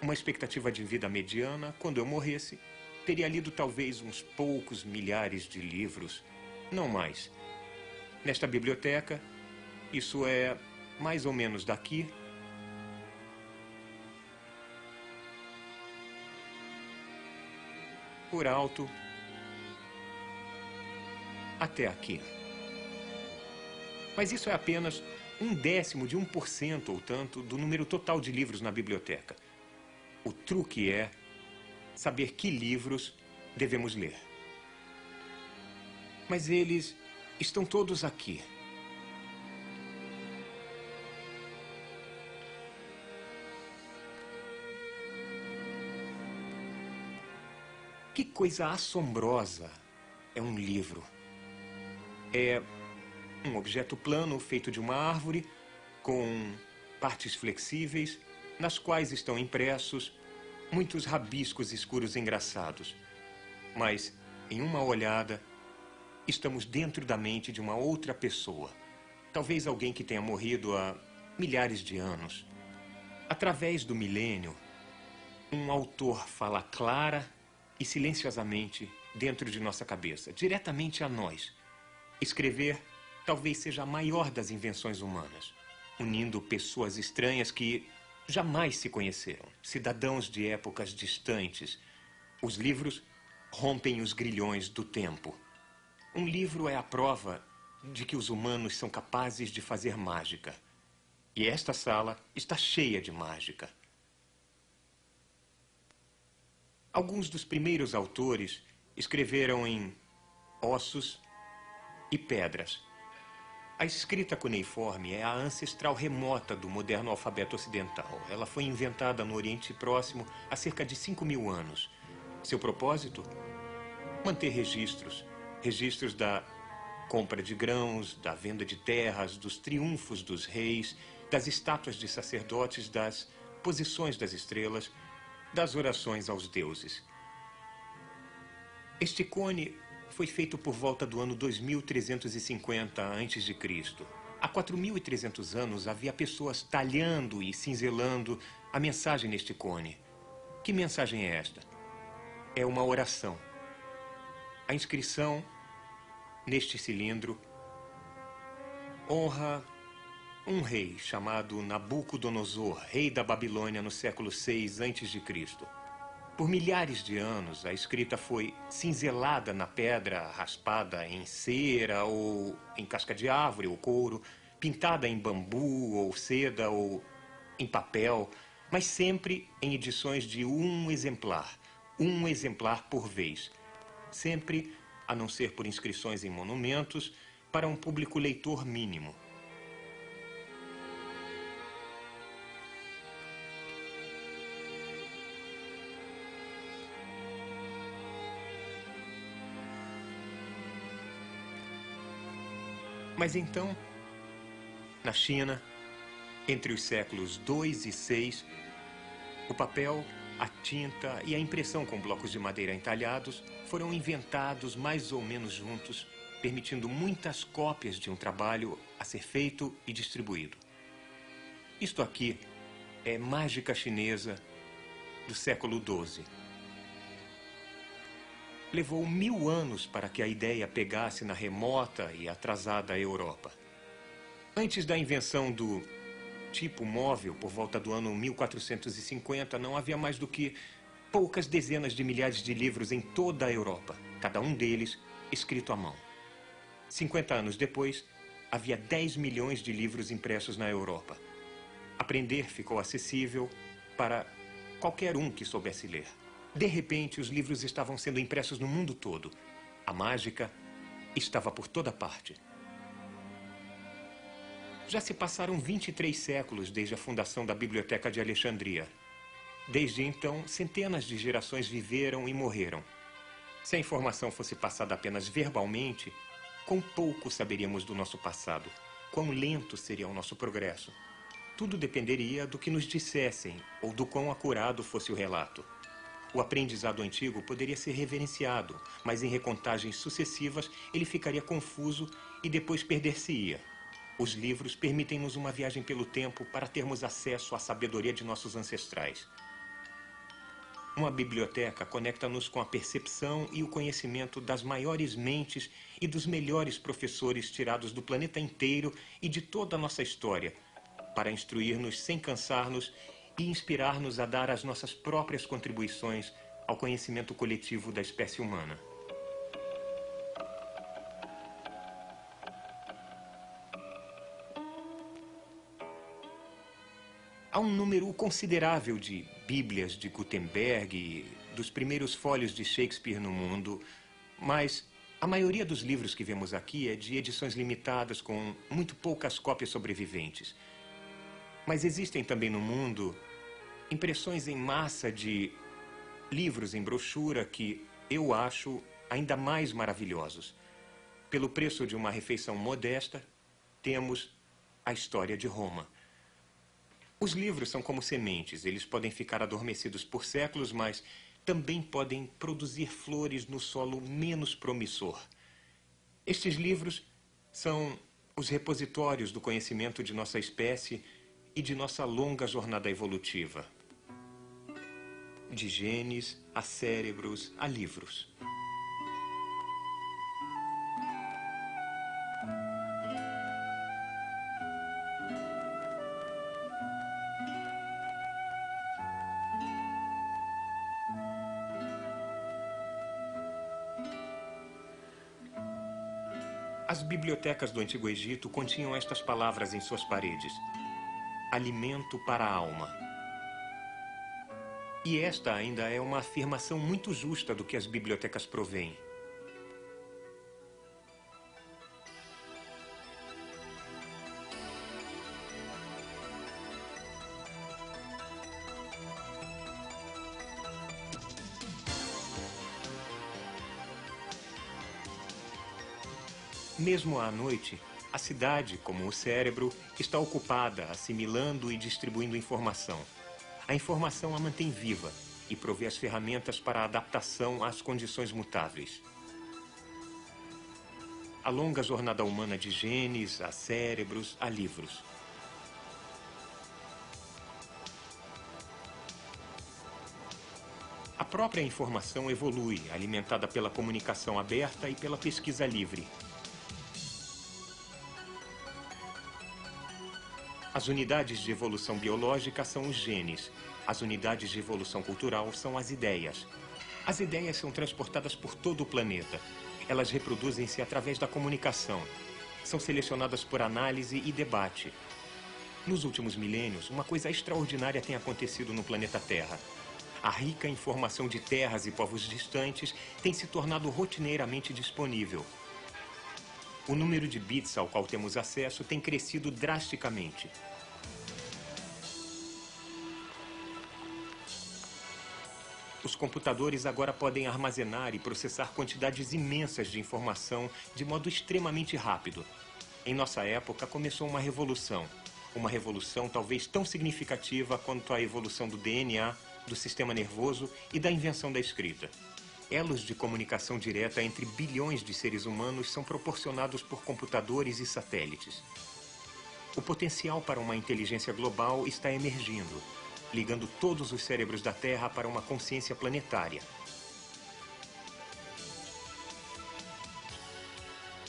uma expectativa de vida mediana, quando eu morresse, teria lido talvez uns poucos milhares de livros, não mais. Nesta biblioteca, isso é mais ou menos daqui por alto até aqui. Mas isso é apenas um décimo de 1% ou tanto do número total de livros na biblioteca. O truque é saber que livros devemos ler. Mas eles estão todos aqui. Que coisa assombrosa é um livro. É um objeto plano feito de uma árvore com partes flexíveis nas quais estão impressos muitos rabiscos escuros engraçados. Mas, em uma olhada, estamos dentro da mente de uma outra pessoa. Talvez alguém que tenha morrido há milhares de anos. Através do milênio, um autor fala clara e silenciosamente dentro de nossa cabeça, diretamente a nós. Escrever talvez seja a maior das invenções humanas, unindo pessoas estranhas que jamais se conheceram, cidadãos de épocas distantes. Os livros rompem os grilhões do tempo. Um livro é a prova de que os humanos são capazes de fazer mágica. E esta sala está cheia de mágica. Alguns dos primeiros autores escreveram em ossos e pedras. A escrita cuneiforme é a ancestral remota do moderno alfabeto ocidental. Ela foi inventada no Oriente Próximo há cerca de 5 mil anos. Seu propósito? Manter registros. Registros da compra de grãos, da venda de terras, dos triunfos dos reis, das estátuas de sacerdotes, das posições das estrelas, das orações aos deuses. Este cone foi feito por volta do ano 2350 a.C. Há 4.300 anos havia pessoas talhando e cinzelando a mensagem neste cone. Que mensagem é esta? É uma oração. A inscrição neste cilindro honra um rei chamado Nabucodonosor, rei da Babilônia no século 6 a.C. Por milhares de anos, a escrita foi cinzelada na pedra, raspada em cera ou em casca de árvore ou couro, pintada em bambu ou seda ou em papel, mas sempre em edições de um exemplar, um exemplar por vez. Sempre, a não ser por inscrições em monumentos, para um público leitor mínimo. Mas então, na China, entre os séculos 2 e 6, o papel a tinta e a impressão com blocos de madeira entalhados foram inventados mais ou menos juntos, permitindo muitas cópias de um trabalho a ser feito e distribuído. Isto aqui é mágica chinesa do século XII. Levou mil anos para que a ideia pegasse na remota e atrasada Europa. Antes da invenção do tipo móvel, por volta do ano 1450, não havia mais do que poucas dezenas de milhares de livros em toda a Europa, cada um deles escrito à mão. 50 anos depois, havia 10 milhões de livros impressos na Europa. Aprender ficou acessível para qualquer um que soubesse ler. De repente, os livros estavam sendo impressos no mundo todo. A mágica estava por toda parte. Já se passaram 23 séculos desde a fundação da Biblioteca de Alexandria. Desde então, centenas de gerações viveram e morreram. Se a informação fosse passada apenas verbalmente, quão pouco saberíamos do nosso passado, quão lento seria o nosso progresso. Tudo dependeria do que nos dissessem ou do quão acurado fosse o relato. O aprendizado antigo poderia ser reverenciado, mas em recontagens sucessivas ele ficaria confuso e depois perder-se-ia. Os livros permitem-nos uma viagem pelo tempo para termos acesso à sabedoria de nossos ancestrais. Uma biblioteca conecta-nos com a percepção e o conhecimento das maiores mentes e dos melhores professores tirados do planeta inteiro e de toda a nossa história, para instruir-nos sem cansar-nos e inspirar-nos a dar as nossas próprias contribuições ao conhecimento coletivo da espécie humana. Há um número considerável de bíblias de Gutenberg, dos primeiros fólios de Shakespeare no mundo, mas a maioria dos livros que vemos aqui é de edições limitadas com muito poucas cópias sobreviventes. Mas existem também no mundo impressões em massa de livros em brochura que eu acho ainda mais maravilhosos. Pelo preço de uma refeição modesta, temos a história de Roma. Os livros são como sementes, eles podem ficar adormecidos por séculos, mas também podem produzir flores no solo menos promissor. Estes livros são os repositórios do conhecimento de nossa espécie e de nossa longa jornada evolutiva. De genes a cérebros a livros. As bibliotecas do Antigo Egito continham estas palavras em suas paredes: alimento para a alma. E esta ainda é uma afirmação muito justa do que as bibliotecas provêm. Mesmo à noite, a cidade, como o cérebro, está ocupada assimilando e distribuindo informação. A informação a mantém viva e provê as ferramentas para a adaptação às condições mutáveis. A longa jornada humana de genes, a cérebros, a livros. A própria informação evolui, alimentada pela comunicação aberta e pela pesquisa livre. As unidades de evolução biológica são os genes. As unidades de evolução cultural são as ideias. As ideias são transportadas por todo o planeta. Elas reproduzem-se através da comunicação. São selecionadas por análise e debate. Nos últimos milênios, uma coisa extraordinária tem acontecido no planeta Terra. A rica informação de terras e povos distantes tem se tornado rotineiramente disponível. O número de bits ao qual temos acesso tem crescido drasticamente. Os computadores agora podem armazenar e processar quantidades imensas de informação de modo extremamente rápido. Em nossa época, começou uma revolução. Uma revolução talvez tão significativa quanto a evolução do DNA do sistema nervoso e da invenção da escrita. Elos de comunicação direta entre bilhões de seres humanos são proporcionados por computadores e satélites. O potencial para uma inteligência global está emergindo, ligando todos os cérebros da Terra para uma consciência planetária.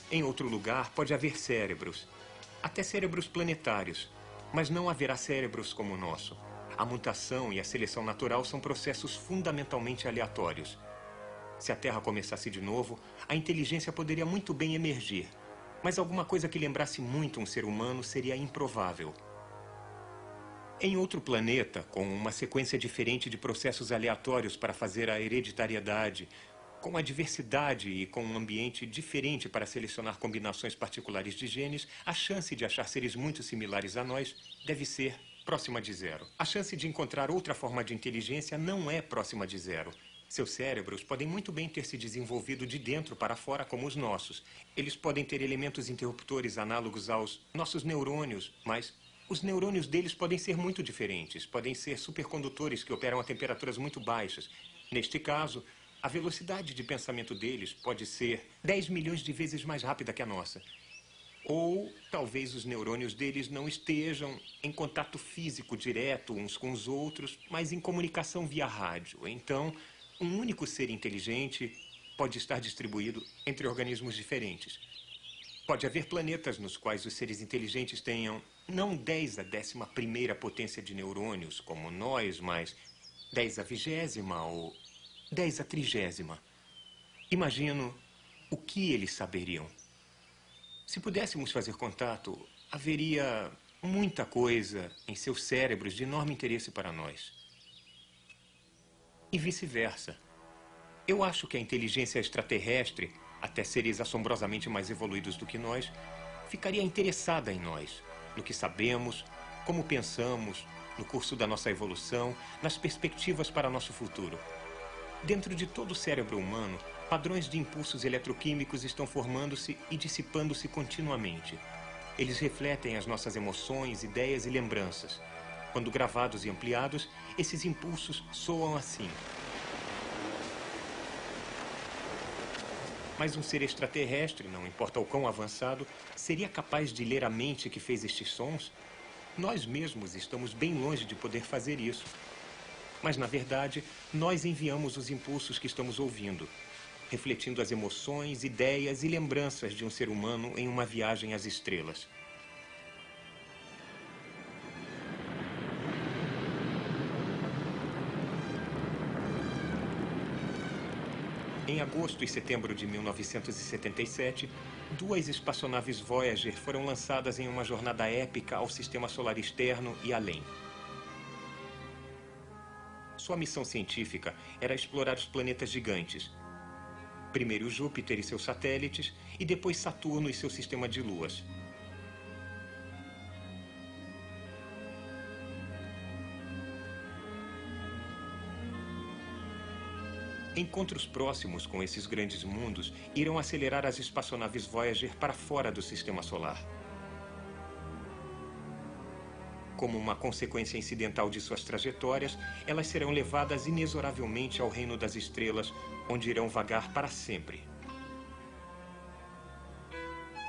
Em outro lugar, pode haver cérebros, até cérebros planetários, mas não haverá cérebros como o nosso. A mutação e a seleção natural são processos fundamentalmente aleatórios. Se a Terra começasse de novo, a inteligência poderia muito bem emergir. Mas alguma coisa que lembrasse muito um ser humano seria improvável. Em outro planeta, com uma sequência diferente de processos aleatórios para fazer a hereditariedade, com a diversidade e com um ambiente diferente para selecionar combinações particulares de genes, a chance de achar seres muito similares a nós deve ser próxima de zero. A chance de encontrar outra forma de inteligência não é próxima de zero. Seus cérebros podem muito bem ter se desenvolvido de dentro para fora como os nossos. Eles podem ter elementos interruptores análogos aos nossos neurônios, mas os neurônios deles podem ser muito diferentes. Podem ser supercondutores que operam a temperaturas muito baixas. Neste caso, a velocidade de pensamento deles pode ser 10 milhões de vezes mais rápida que a nossa. Ou talvez os neurônios deles não estejam em contato físico direto uns com os outros, mas em comunicação via rádio. Então, um único ser inteligente pode estar distribuído entre organismos diferentes. Pode haver planetas nos quais os seres inteligentes tenham não 10 a décima primeira potência de neurônios, como nós, mas 10 a vigésima ou 10 a trigésima. Imagino o que eles saberiam. Se pudéssemos fazer contato, haveria muita coisa em seus cérebros de enorme interesse para nós e vice-versa. Eu acho que a inteligência extraterrestre, até seres assombrosamente mais evoluídos do que nós, ficaria interessada em nós, no que sabemos, como pensamos, no curso da nossa evolução, nas perspectivas para nosso futuro. Dentro de todo o cérebro humano, padrões de impulsos eletroquímicos estão formando-se e dissipando-se continuamente. Eles refletem as nossas emoções, ideias e lembranças. Quando gravados e ampliados, esses impulsos soam assim. Mas um ser extraterrestre, não importa o quão avançado, seria capaz de ler a mente que fez estes sons? Nós mesmos estamos bem longe de poder fazer isso. Mas, na verdade, nós enviamos os impulsos que estamos ouvindo, refletindo as emoções, ideias e lembranças de um ser humano em uma viagem às estrelas. Em agosto e setembro de 1977, duas espaçonaves Voyager foram lançadas em uma jornada épica ao sistema solar externo e além. Sua missão científica era explorar os planetas gigantes. Primeiro Júpiter e seus satélites, e depois Saturno e seu sistema de luas. Encontros próximos com esses grandes mundos irão acelerar as espaçonaves Voyager para fora do sistema solar. Como uma consequência incidental de suas trajetórias, elas serão levadas inexoravelmente ao reino das estrelas, onde irão vagar para sempre.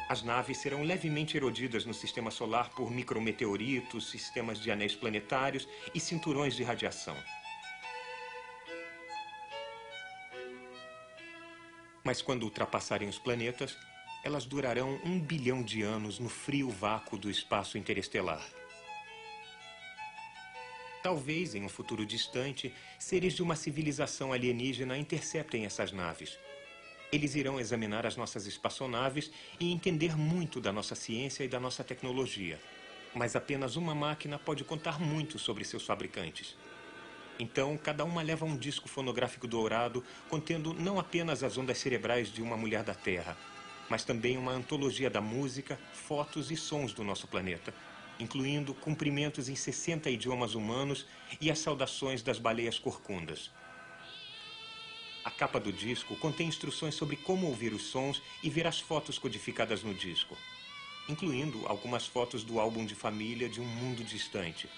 As naves serão levemente erodidas no sistema solar por micrometeoritos, sistemas de anéis planetários e cinturões de radiação. Mas quando ultrapassarem os planetas, elas durarão um bilhão de anos no frio vácuo do espaço interestelar. Talvez, em um futuro distante, seres de uma civilização alienígena interceptem essas naves. Eles irão examinar as nossas espaçonaves e entender muito da nossa ciência e da nossa tecnologia. Mas apenas uma máquina pode contar muito sobre seus fabricantes. Então, cada uma leva um disco fonográfico dourado contendo não apenas as ondas cerebrais de uma mulher da Terra, mas também uma antologia da música, fotos e sons do nosso planeta, incluindo cumprimentos em 60 idiomas humanos e as saudações das baleias corcundas. A capa do disco contém instruções sobre como ouvir os sons e ver as fotos codificadas no disco, incluindo algumas fotos do álbum de família de um mundo distante.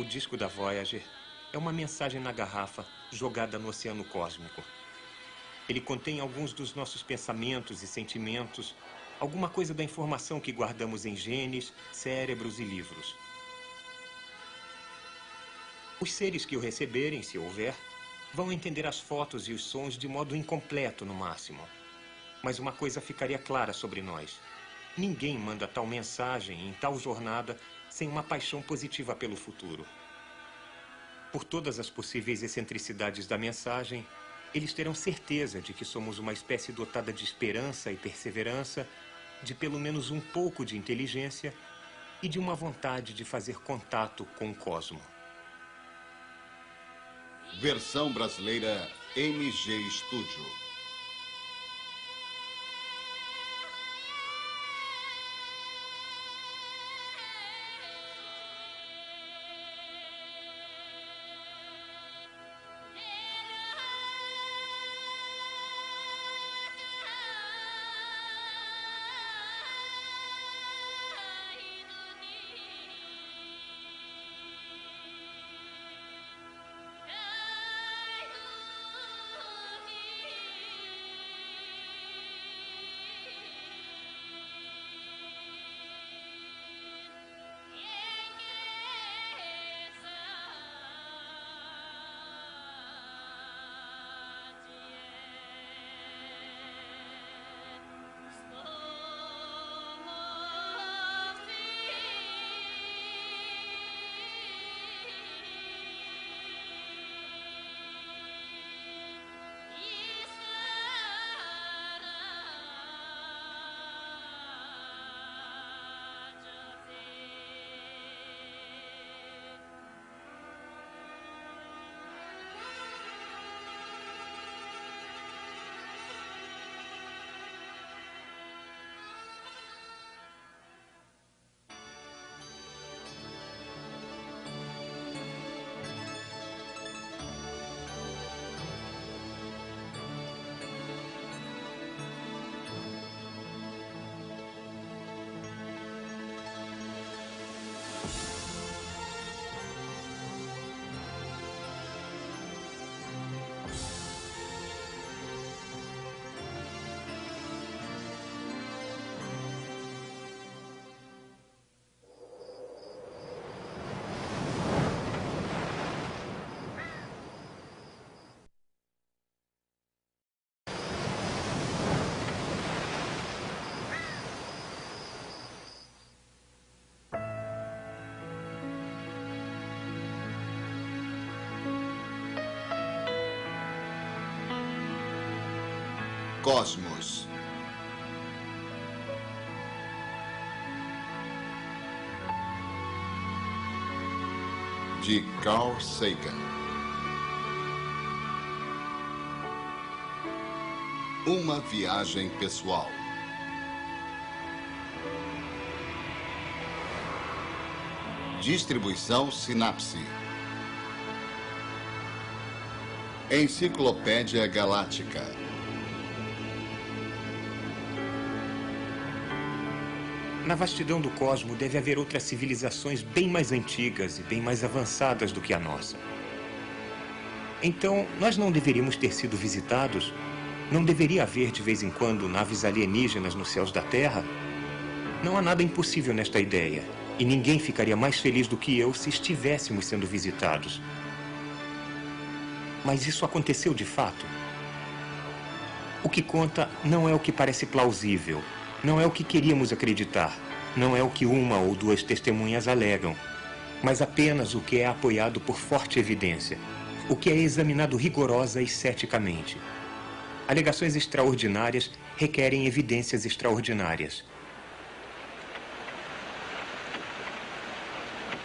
O disco da Voyager é uma mensagem na garrafa jogada no oceano cósmico. Ele contém alguns dos nossos pensamentos e sentimentos, alguma coisa da informação que guardamos em genes, cérebros e livros. Os seres que o receberem, se houver, vão entender as fotos e os sons de modo incompleto no máximo. Mas uma coisa ficaria clara sobre nós. Ninguém manda tal mensagem em tal jornada sem uma paixão positiva pelo futuro. Por todas as possíveis excentricidades da mensagem, eles terão certeza de que somos uma espécie dotada de esperança e perseverança, de pelo menos um pouco de inteligência e de uma vontade de fazer contato com o cosmo. Versão brasileira MG Studio. Cosmos. De Carl Sagan. Uma viagem pessoal. Distribuição Sinapse. Enciclopédia Galáctica. Na vastidão do cosmo deve haver outras civilizações bem mais antigas e bem mais avançadas do que a nossa. Então, nós não deveríamos ter sido visitados? Não deveria haver de vez em quando naves alienígenas nos céus da Terra? Não há nada impossível nesta ideia. E ninguém ficaria mais feliz do que eu se estivéssemos sendo visitados. Mas isso aconteceu de fato? O que conta não é o que parece plausível, não é o que queríamos acreditar, não é o que uma ou duas testemunhas alegam, mas apenas o que é apoiado por forte evidência, o que é examinado rigorosa e ceticamente. Alegações extraordinárias requerem evidências extraordinárias.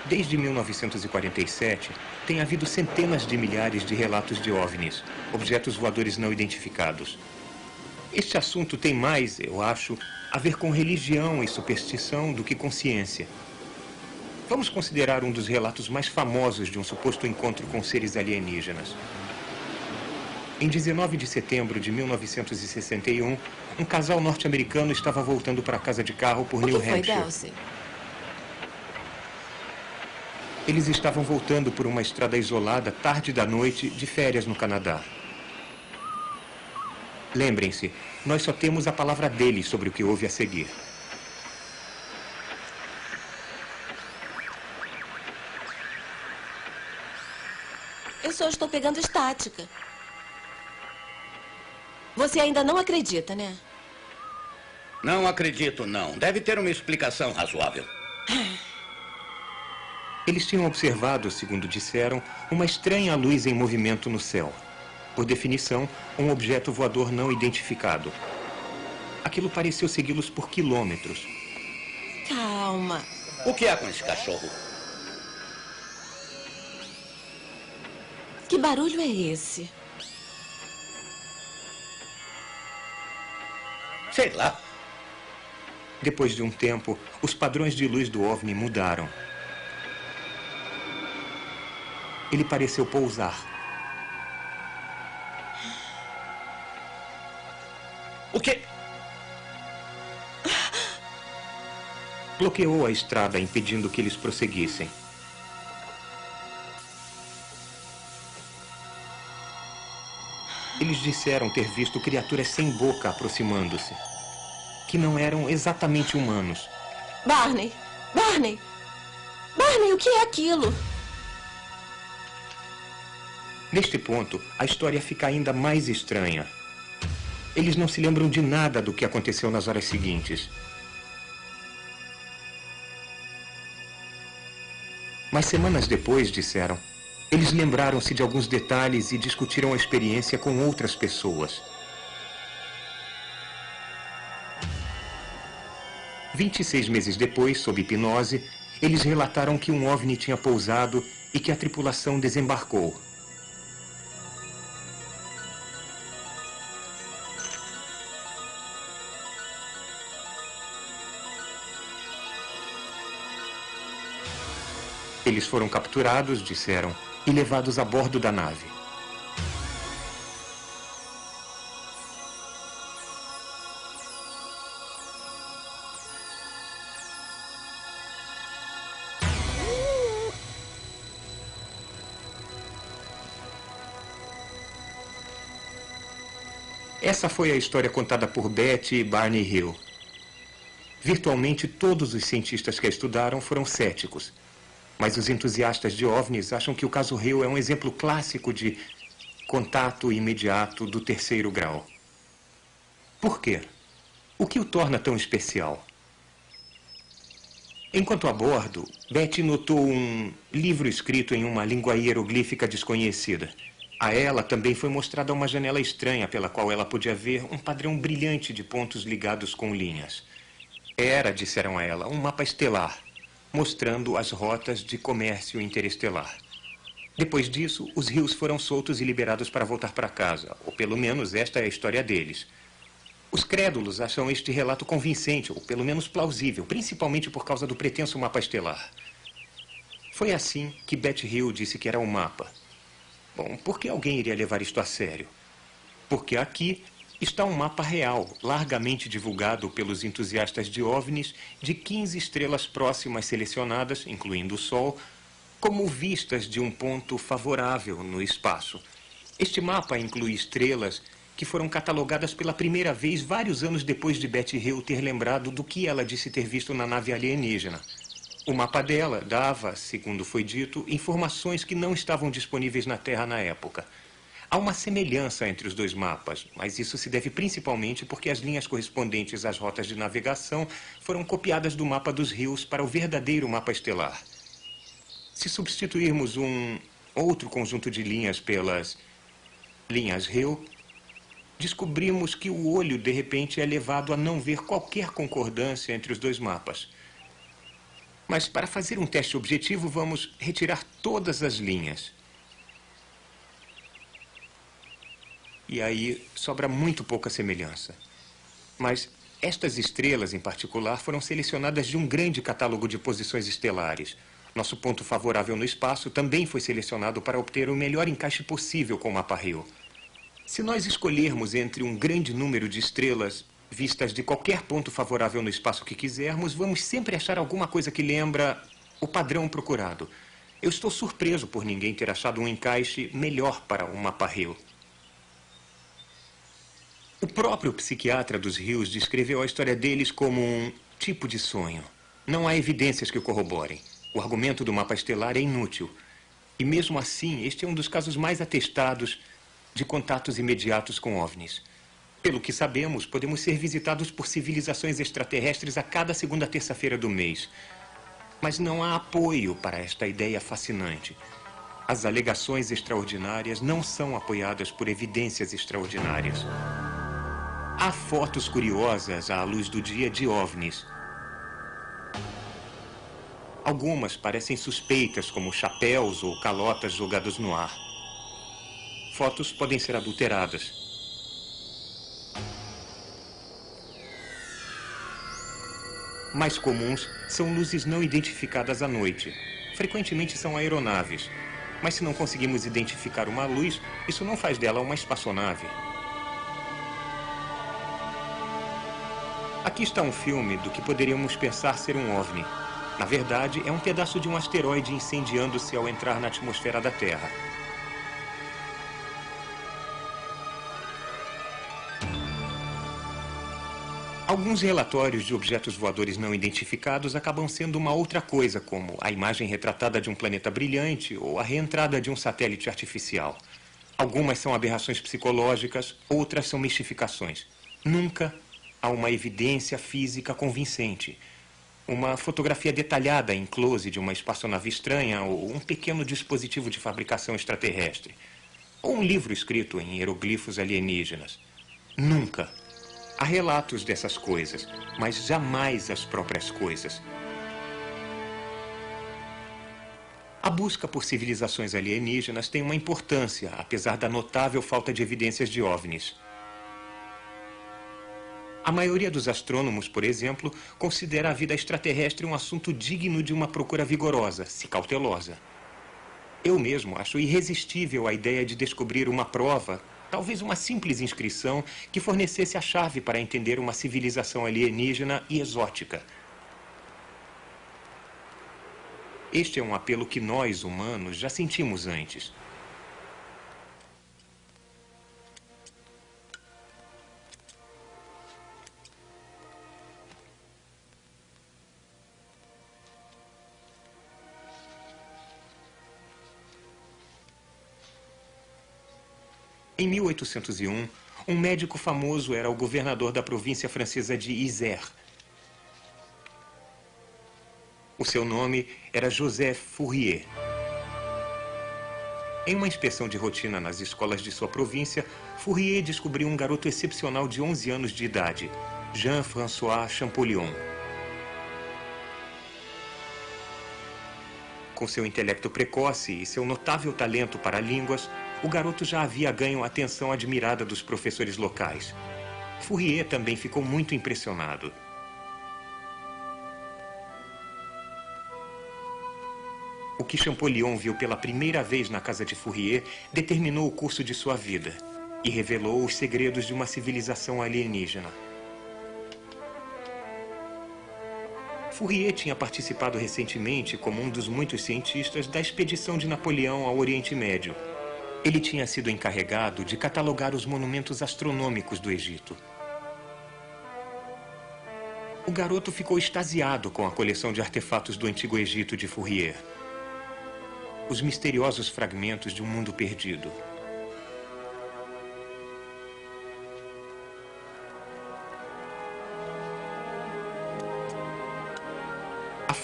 Desde 1947, tem havido centenas de milhares de relatos de OVNIs, objetos voadores não identificados. Este assunto tem mais, eu acho, a ver com religião e superstição do que com ciência. Vamos considerar um dos relatos mais famosos de um suposto encontro com seres alienígenas. Em 19 de setembro de 1961, um casal norte-americano estava voltando para casa de carro por o New foi, Hampshire. Delcy? Eles estavam voltando por uma estrada isolada tarde da noite de férias no Canadá. Lembrem-se, nós só temos a palavra dele sobre o que houve a seguir. Eu só estou pegando estática. Você ainda não acredita, né? Não acredito, não. Deve ter uma explicação razoável. Eles tinham observado, segundo disseram, uma estranha luz em movimento no céu. Por definição, um objeto voador não identificado. Aquilo pareceu segui-los por quilômetros. Calma. O que há com esse cachorro? Que barulho é esse? Sei lá. Depois de um tempo, os padrões de luz do OVNI mudaram. Ele pareceu pousar. O quê? Bloqueou a estrada, impedindo que eles prosseguissem. Eles disseram ter visto criaturas sem boca aproximando-se, que não eram exatamente humanos. Barney! Barney! Barney, o que é aquilo? Neste ponto, a história fica ainda mais estranha. Eles não se lembram de nada do que aconteceu nas horas seguintes. Mas semanas depois, disseram, eles lembraram-se de alguns detalhes e discutiram a experiência com outras pessoas. 26 meses depois, sob hipnose, eles relataram que um OVNI tinha pousado e que a tripulação desembarcou. Eles foram capturados, disseram, e levados a bordo da nave. Essa foi a história contada por Betty e Barney Hill. Virtualmente todos os cientistas que a estudaram foram céticos. Mas os entusiastas de OVNIs acham que o caso Hill é um exemplo clássico de contato imediato do terceiro grau. Por quê? O que o torna tão especial? Enquanto a bordo, Betty notou um livro escrito em uma língua hieroglífica desconhecida. A ela também foi mostrada uma janela estranha pela qual ela podia ver um padrão brilhante de pontos ligados com linhas. Era, disseram a ela, um mapa estelar, mostrando as rotas de comércio interestelar. Depois disso, os rios foram soltos e liberados para voltar para casa, ou pelo menos esta é a história deles. Os crédulos acham este relato convincente, ou pelo menos plausível, principalmente por causa do pretenso mapa estelar. Foi assim que Betty Hill disse que era um mapa. Bom, por que alguém iria levar isto a sério? Porque aqui está um mapa real, largamente divulgado pelos entusiastas de OVNIs, de 15 estrelas próximas selecionadas, incluindo o Sol, como vistas de um ponto favorável no espaço. Este mapa inclui estrelas que foram catalogadas pela primeira vez vários anos depois de Betty Hill ter lembrado do que ela disse ter visto na nave alienígena. O mapa dela dava, segundo foi dito, informações que não estavam disponíveis na Terra na época. Há uma semelhança entre os dois mapas, mas isso se deve principalmente porque as linhas correspondentes às rotas de navegação foram copiadas do mapa dos rios para o verdadeiro mapa estelar. Se substituirmos um outro conjunto de linhas pelas linhas rio, descobrimos que o olho, de repente, é levado a não ver qualquer concordância entre os dois mapas. Mas para fazer um teste objetivo, vamos retirar todas as linhas. E aí sobra muito pouca semelhança. Mas estas estrelas, em particular, foram selecionadas de um grande catálogo de posições estelares. Nosso ponto favorável no espaço também foi selecionado para obter o melhor encaixe possível com o mapa Rio. Se nós escolhermos entre um grande número de estrelas vistas de qualquer ponto favorável no espaço que quisermos, vamos sempre achar alguma coisa que lembra o padrão procurado. Eu estou surpreso por ninguém ter achado um encaixe melhor para o mapa Rio. O próprio psiquiatra dos rios descreveu a história deles como um tipo de sonho. Não há evidências que o corroborem. O argumento do mapa estelar é inútil. E mesmo assim, este é um dos casos mais atestados de contatos imediatos com OVNIs. Pelo que sabemos, podemos ser visitados por civilizações extraterrestres a cada segunda terça-feira do mês. Mas não há apoio para esta ideia fascinante. As alegações extraordinárias não são apoiadas por evidências extraordinárias. Há fotos curiosas à luz do dia de OVNIs. Algumas parecem suspeitas, como chapéus ou calotas jogados no ar. Fotos podem ser adulteradas. Mais comuns são luzes não identificadas à noite. Frequentemente são aeronaves. Mas se não conseguimos identificar uma luz, isso não faz dela uma espaçonave. Aqui está um filme do que poderíamos pensar ser um OVNI. Na verdade, é um pedaço de um asteroide incendiando-se ao entrar na atmosfera da Terra. Alguns relatórios de objetos voadores não identificados acabam sendo uma outra coisa, como a imagem retratada de um planeta brilhante ou a reentrada de um satélite artificial. Algumas são aberrações psicológicas, outras são mistificações. Nunca há uma evidência física convincente. Uma fotografia detalhada em close de uma espaçonave estranha ou um pequeno dispositivo de fabricação extraterrestre. Ou um livro escrito em hieroglifos alienígenas. Nunca Há relatos dessas coisas, mas jamais as próprias coisas. A busca por civilizações alienígenas tem uma importância, apesar da notável falta de evidências de OVNIs. A maioria dos astrônomos, por exemplo, considera a vida extraterrestre um assunto digno de uma procura vigorosa, se cautelosa. Eu mesmo acho irresistível a ideia de descobrir uma prova Talvez uma simples inscrição que fornecesse a chave para entender uma civilização alienígena e exótica. Este é um apelo que nós, humanos, já sentimos antes. Em 1801, um médico famoso era o governador da província francesa de Isère. O seu nome era Joseph Fourier. Em uma inspeção de rotina nas escolas de sua província, Fourier descobriu um garoto excepcional de 11 anos de idade, Jean-François Champollion. Com seu intelecto precoce e seu notável talento para línguas, o garoto já havia ganho a atenção admirada dos professores locais. Fourier também ficou muito impressionado. O que Champollion viu pela primeira vez na casa de Fourier determinou o curso de sua vida e revelou os segredos de uma civilização alienígena. Fourier tinha participado recentemente, como um dos muitos cientistas, da expedição de Napoleão ao Oriente Médio ele tinha sido encarregado de catalogar os monumentos astronômicos do Egito. O garoto ficou extasiado com a coleção de artefatos do Antigo Egito de Fourier. Os misteriosos fragmentos de um mundo perdido.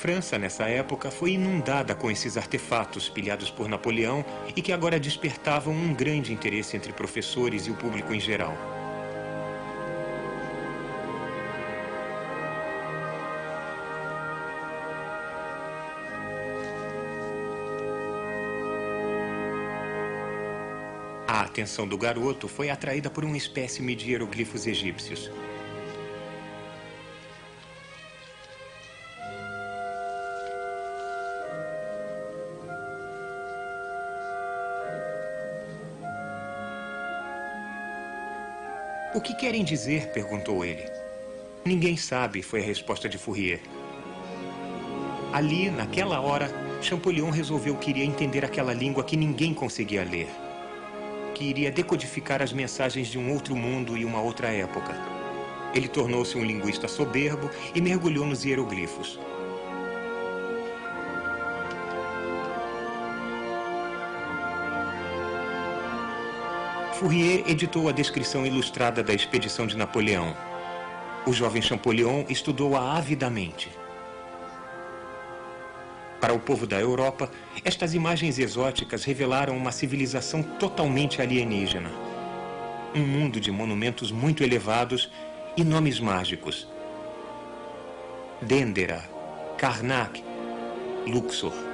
França, nessa época, foi inundada com esses artefatos pilhados por Napoleão e que agora despertavam um grande interesse entre professores e o público em geral. A atenção do garoto foi atraída por uma espécime de hieroglifos egípcios. O que querem dizer? perguntou ele. Ninguém sabe, foi a resposta de Fourier. Ali, naquela hora, Champollion resolveu que iria entender aquela língua que ninguém conseguia ler. Que iria decodificar as mensagens de um outro mundo e uma outra época. Ele tornou-se um linguista soberbo e mergulhou nos hieroglifos. Fourier editou a descrição ilustrada da expedição de Napoleão. O jovem Champollion estudou-a avidamente. Para o povo da Europa, estas imagens exóticas revelaram uma civilização totalmente alienígena. Um mundo de monumentos muito elevados e nomes mágicos. Dendera, Karnak, Luxor.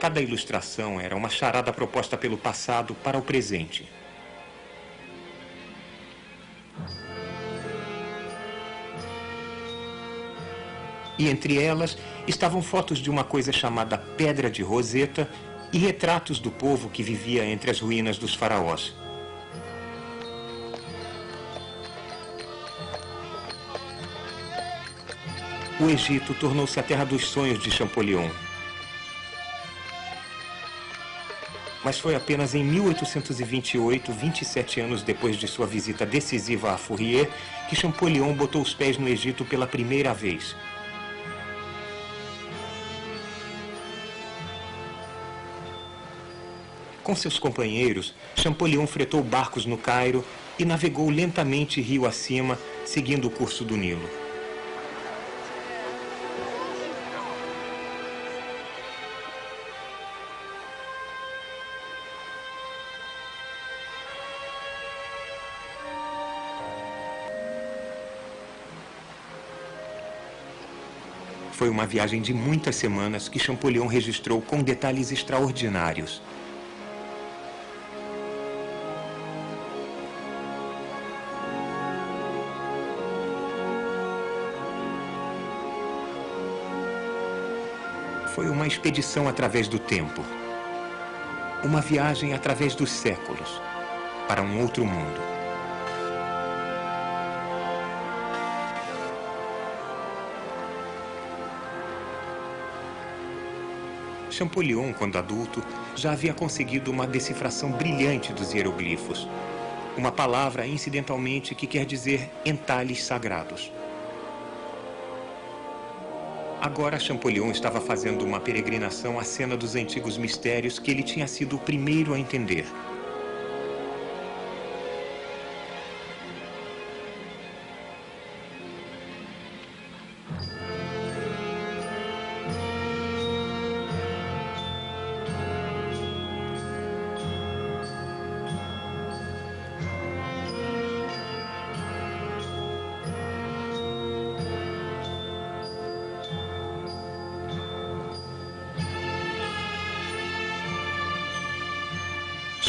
Cada ilustração era uma charada proposta pelo passado para o presente. E entre elas estavam fotos de uma coisa chamada Pedra de Roseta e retratos do povo que vivia entre as ruínas dos faraós. O Egito tornou-se a terra dos sonhos de Champollion. Mas foi apenas em 1828, 27 anos depois de sua visita decisiva a Fourier, que Champollion botou os pés no Egito pela primeira vez. Com seus companheiros, Champollion fretou barcos no Cairo e navegou lentamente rio acima, seguindo o curso do Nilo. Foi uma viagem de muitas semanas que Champollion registrou com detalhes extraordinários. Foi uma expedição através do tempo. Uma viagem através dos séculos para um outro mundo. Champollion, quando adulto, já havia conseguido uma decifração brilhante dos hieroglifos. Uma palavra, incidentalmente, que quer dizer entalhes sagrados. Agora Champollion estava fazendo uma peregrinação à cena dos antigos mistérios que ele tinha sido o primeiro a entender.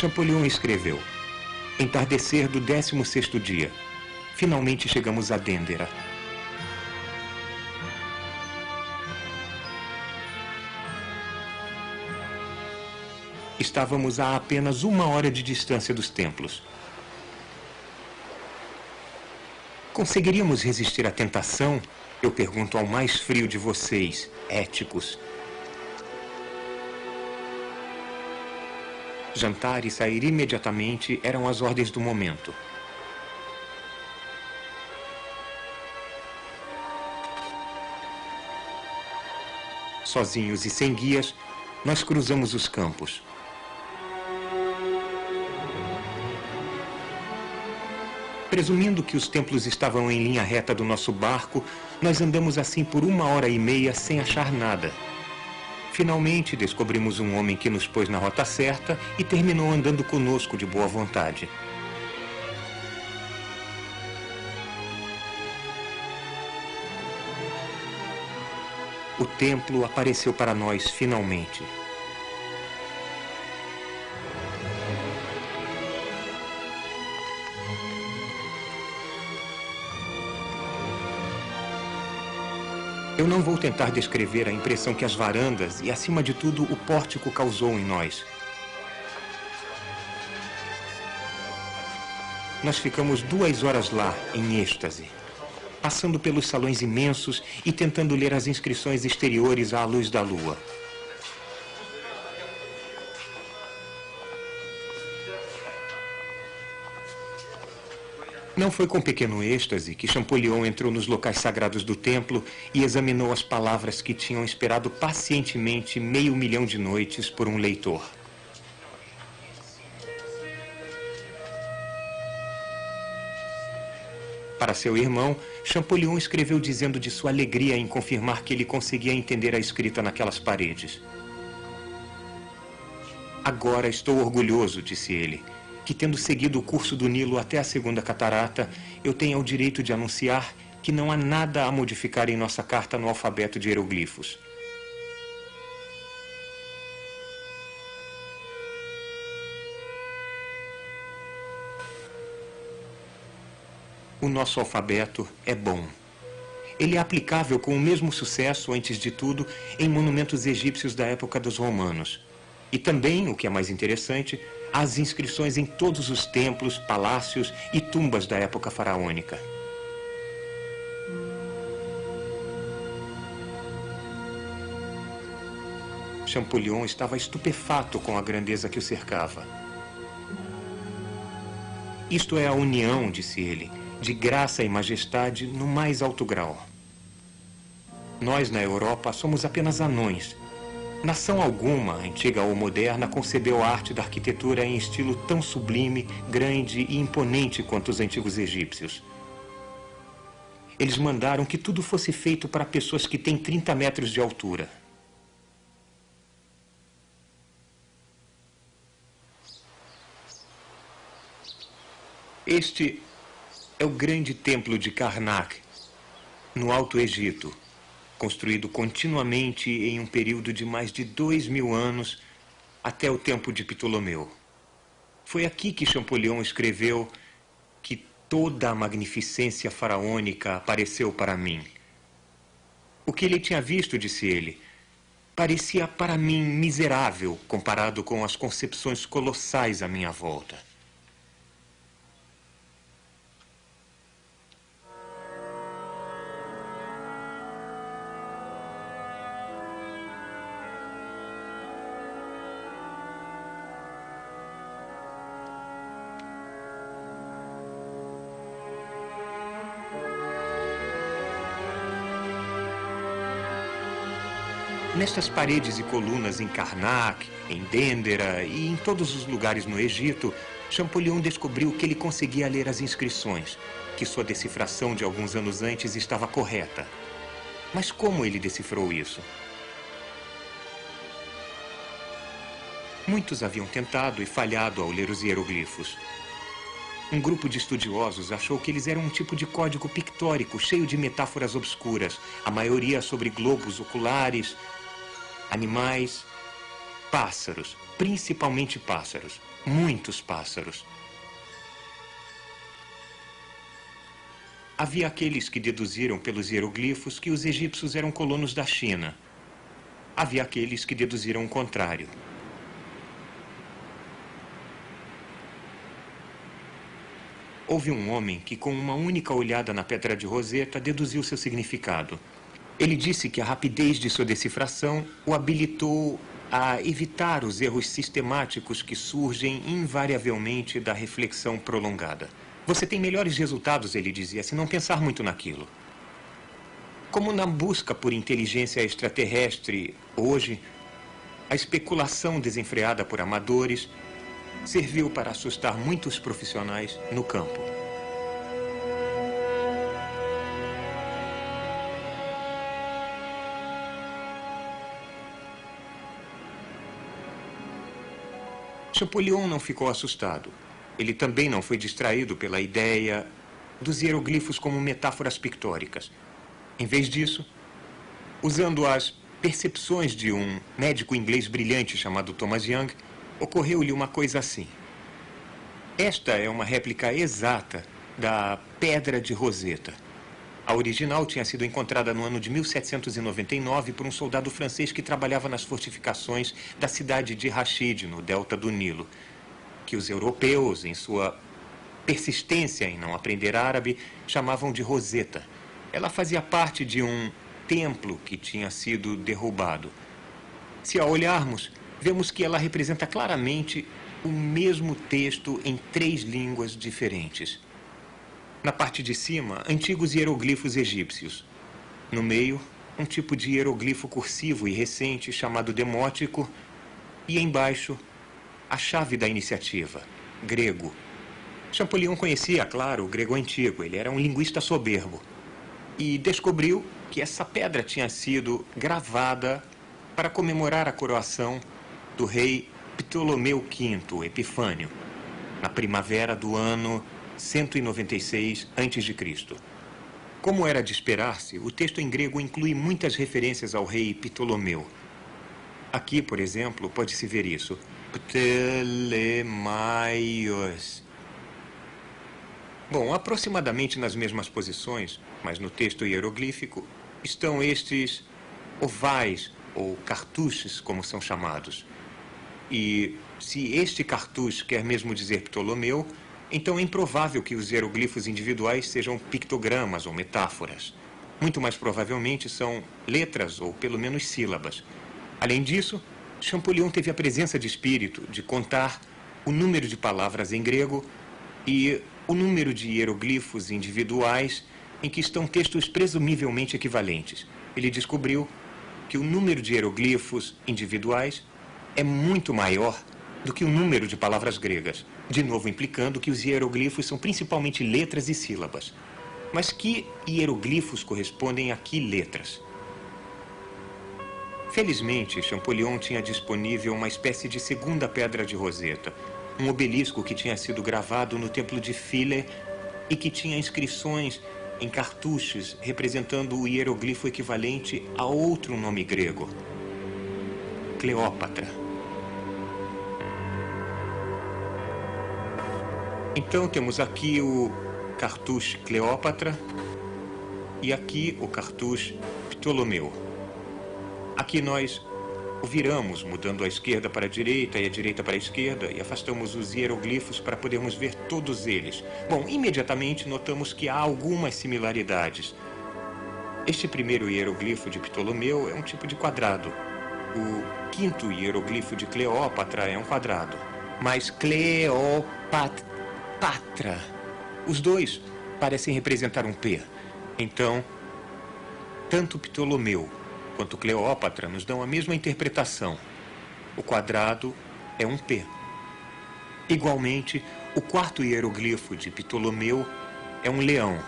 Champollion escreveu: Entardecer do 16º dia. Finalmente chegamos a Dendera. Estávamos a apenas uma hora de distância dos templos. Conseguiríamos resistir à tentação? Eu pergunto ao mais frio de vocês, éticos, Jantar e sair imediatamente eram as ordens do momento. Sozinhos e sem guias, nós cruzamos os campos. Presumindo que os templos estavam em linha reta do nosso barco, nós andamos assim por uma hora e meia sem achar nada. Finalmente descobrimos um homem que nos pôs na rota certa e terminou andando conosco de boa vontade. O templo apareceu para nós finalmente. Eu não vou tentar descrever a impressão que as varandas e, acima de tudo, o pórtico causou em nós. Nós ficamos duas horas lá, em êxtase. passando pelos salões imensos e tentando ler as inscrições exteriores à luz da lua. Não foi com pequeno êxtase que Champollion entrou nos locais sagrados do templo e examinou as palavras que tinham esperado pacientemente meio milhão de noites por um leitor. Para seu irmão, Champollion escreveu dizendo de sua alegria em confirmar que ele conseguia entender a escrita naquelas paredes. Agora estou orgulhoso, disse ele, que tendo seguido o curso do Nilo até a segunda catarata, eu tenha o direito de anunciar que não há nada a modificar em nossa carta no alfabeto de hieroglifos. O nosso alfabeto é bom. Ele é aplicável com o mesmo sucesso, antes de tudo, em monumentos egípcios da época dos romanos. E também, o que é mais interessante, as inscrições em todos os templos, palácios e tumbas da época faraônica. Champollion estava estupefato com a grandeza que o cercava. Isto é a união, disse ele, de graça e majestade no mais alto grau. Nós, na Europa, somos apenas anões. Nação alguma, antiga ou moderna, concebeu a arte da arquitetura em estilo tão sublime, grande e imponente quanto os antigos egípcios. Eles mandaram que tudo fosse feito para pessoas que têm 30 metros de altura. Este é o grande templo de Karnak, no Alto Egito, construído continuamente em um período de mais de dois mil anos até o tempo de Ptolomeu. Foi aqui que Champollion escreveu que toda a magnificência faraônica apareceu para mim. O que ele tinha visto, disse ele, parecia para mim miserável comparado com as concepções colossais à minha volta. Nestas paredes e colunas em Karnak, em Dendera e em todos os lugares no Egito, Champollion descobriu que ele conseguia ler as inscrições, que sua decifração de alguns anos antes estava correta. Mas como ele decifrou isso? Muitos haviam tentado e falhado ao ler os hieroglifos. Um grupo de estudiosos achou que eles eram um tipo de código pictórico cheio de metáforas obscuras, a maioria sobre globos oculares, animais, pássaros, principalmente pássaros, muitos pássaros. Havia aqueles que deduziram pelos hieroglifos que os egípcios eram colonos da China. Havia aqueles que deduziram o contrário. Houve um homem que, com uma única olhada na pedra de Roseta, deduziu seu significado. Ele disse que a rapidez de sua decifração o habilitou a evitar os erros sistemáticos que surgem invariavelmente da reflexão prolongada. Você tem melhores resultados, ele dizia, se não pensar muito naquilo. Como na busca por inteligência extraterrestre, hoje, a especulação desenfreada por amadores serviu para assustar muitos profissionais no campo. Champollion não ficou assustado. Ele também não foi distraído pela ideia dos hieroglifos como metáforas pictóricas. Em vez disso, usando as percepções de um médico inglês brilhante chamado Thomas Young, ocorreu-lhe uma coisa assim. Esta é uma réplica exata da Pedra de Roseta. A original tinha sido encontrada no ano de 1799 por um soldado francês que trabalhava nas fortificações da cidade de Rashid, no delta do Nilo, que os europeus, em sua persistência em não aprender árabe, chamavam de Roseta, Ela fazia parte de um templo que tinha sido derrubado. Se a olharmos, vemos que ela representa claramente o mesmo texto em três línguas diferentes. Na parte de cima, antigos hieroglifos egípcios. No meio, um tipo de hieroglifo cursivo e recente chamado demótico. E embaixo, a chave da iniciativa, grego. Champollion conhecia, claro, o grego antigo. Ele era um linguista soberbo. E descobriu que essa pedra tinha sido gravada para comemorar a coroação do rei Ptolomeu V Epifânio, na primavera do ano 196 a.C. Como era de esperar-se, o texto em grego inclui muitas referências ao rei Ptolomeu. Aqui, por exemplo, pode-se ver isso. Ptelemaios. Bom, aproximadamente nas mesmas posições, mas no texto hieroglífico, estão estes ovais ou cartuchos, como são chamados. E se este cartucho quer mesmo dizer Ptolomeu, então é improvável que os hieroglifos individuais sejam pictogramas ou metáforas. Muito mais provavelmente são letras ou pelo menos sílabas. Além disso, Champollion teve a presença de espírito de contar o número de palavras em grego e o número de hieroglifos individuais em que estão textos presumivelmente equivalentes. Ele descobriu que o número de hieroglifos individuais é muito maior do que o número de palavras gregas, de novo implicando que os hieroglifos são principalmente letras e sílabas. Mas que hieroglifos correspondem a que letras? Felizmente, Champollion tinha disponível uma espécie de segunda pedra de Roseta, um obelisco que tinha sido gravado no templo de Philae e que tinha inscrições em cartuchos representando o hieroglifo equivalente a outro nome grego, Cleópatra. Então temos aqui o cartucho Cleópatra e aqui o cartucho Ptolomeu. Aqui nós o viramos, mudando a esquerda para a direita e a direita para a esquerda, e afastamos os hieroglifos para podermos ver todos eles. Bom, imediatamente notamos que há algumas similaridades. Este primeiro hieroglifo de Ptolomeu é um tipo de quadrado. O quinto hieroglifo de Cleópatra é um quadrado. Mas Cleopatra. Os dois parecem representar um P. Então, tanto Ptolomeu quanto Cleópatra nos dão a mesma interpretação. O quadrado é um P. Igualmente, o quarto hieroglifo de Ptolomeu é um leão.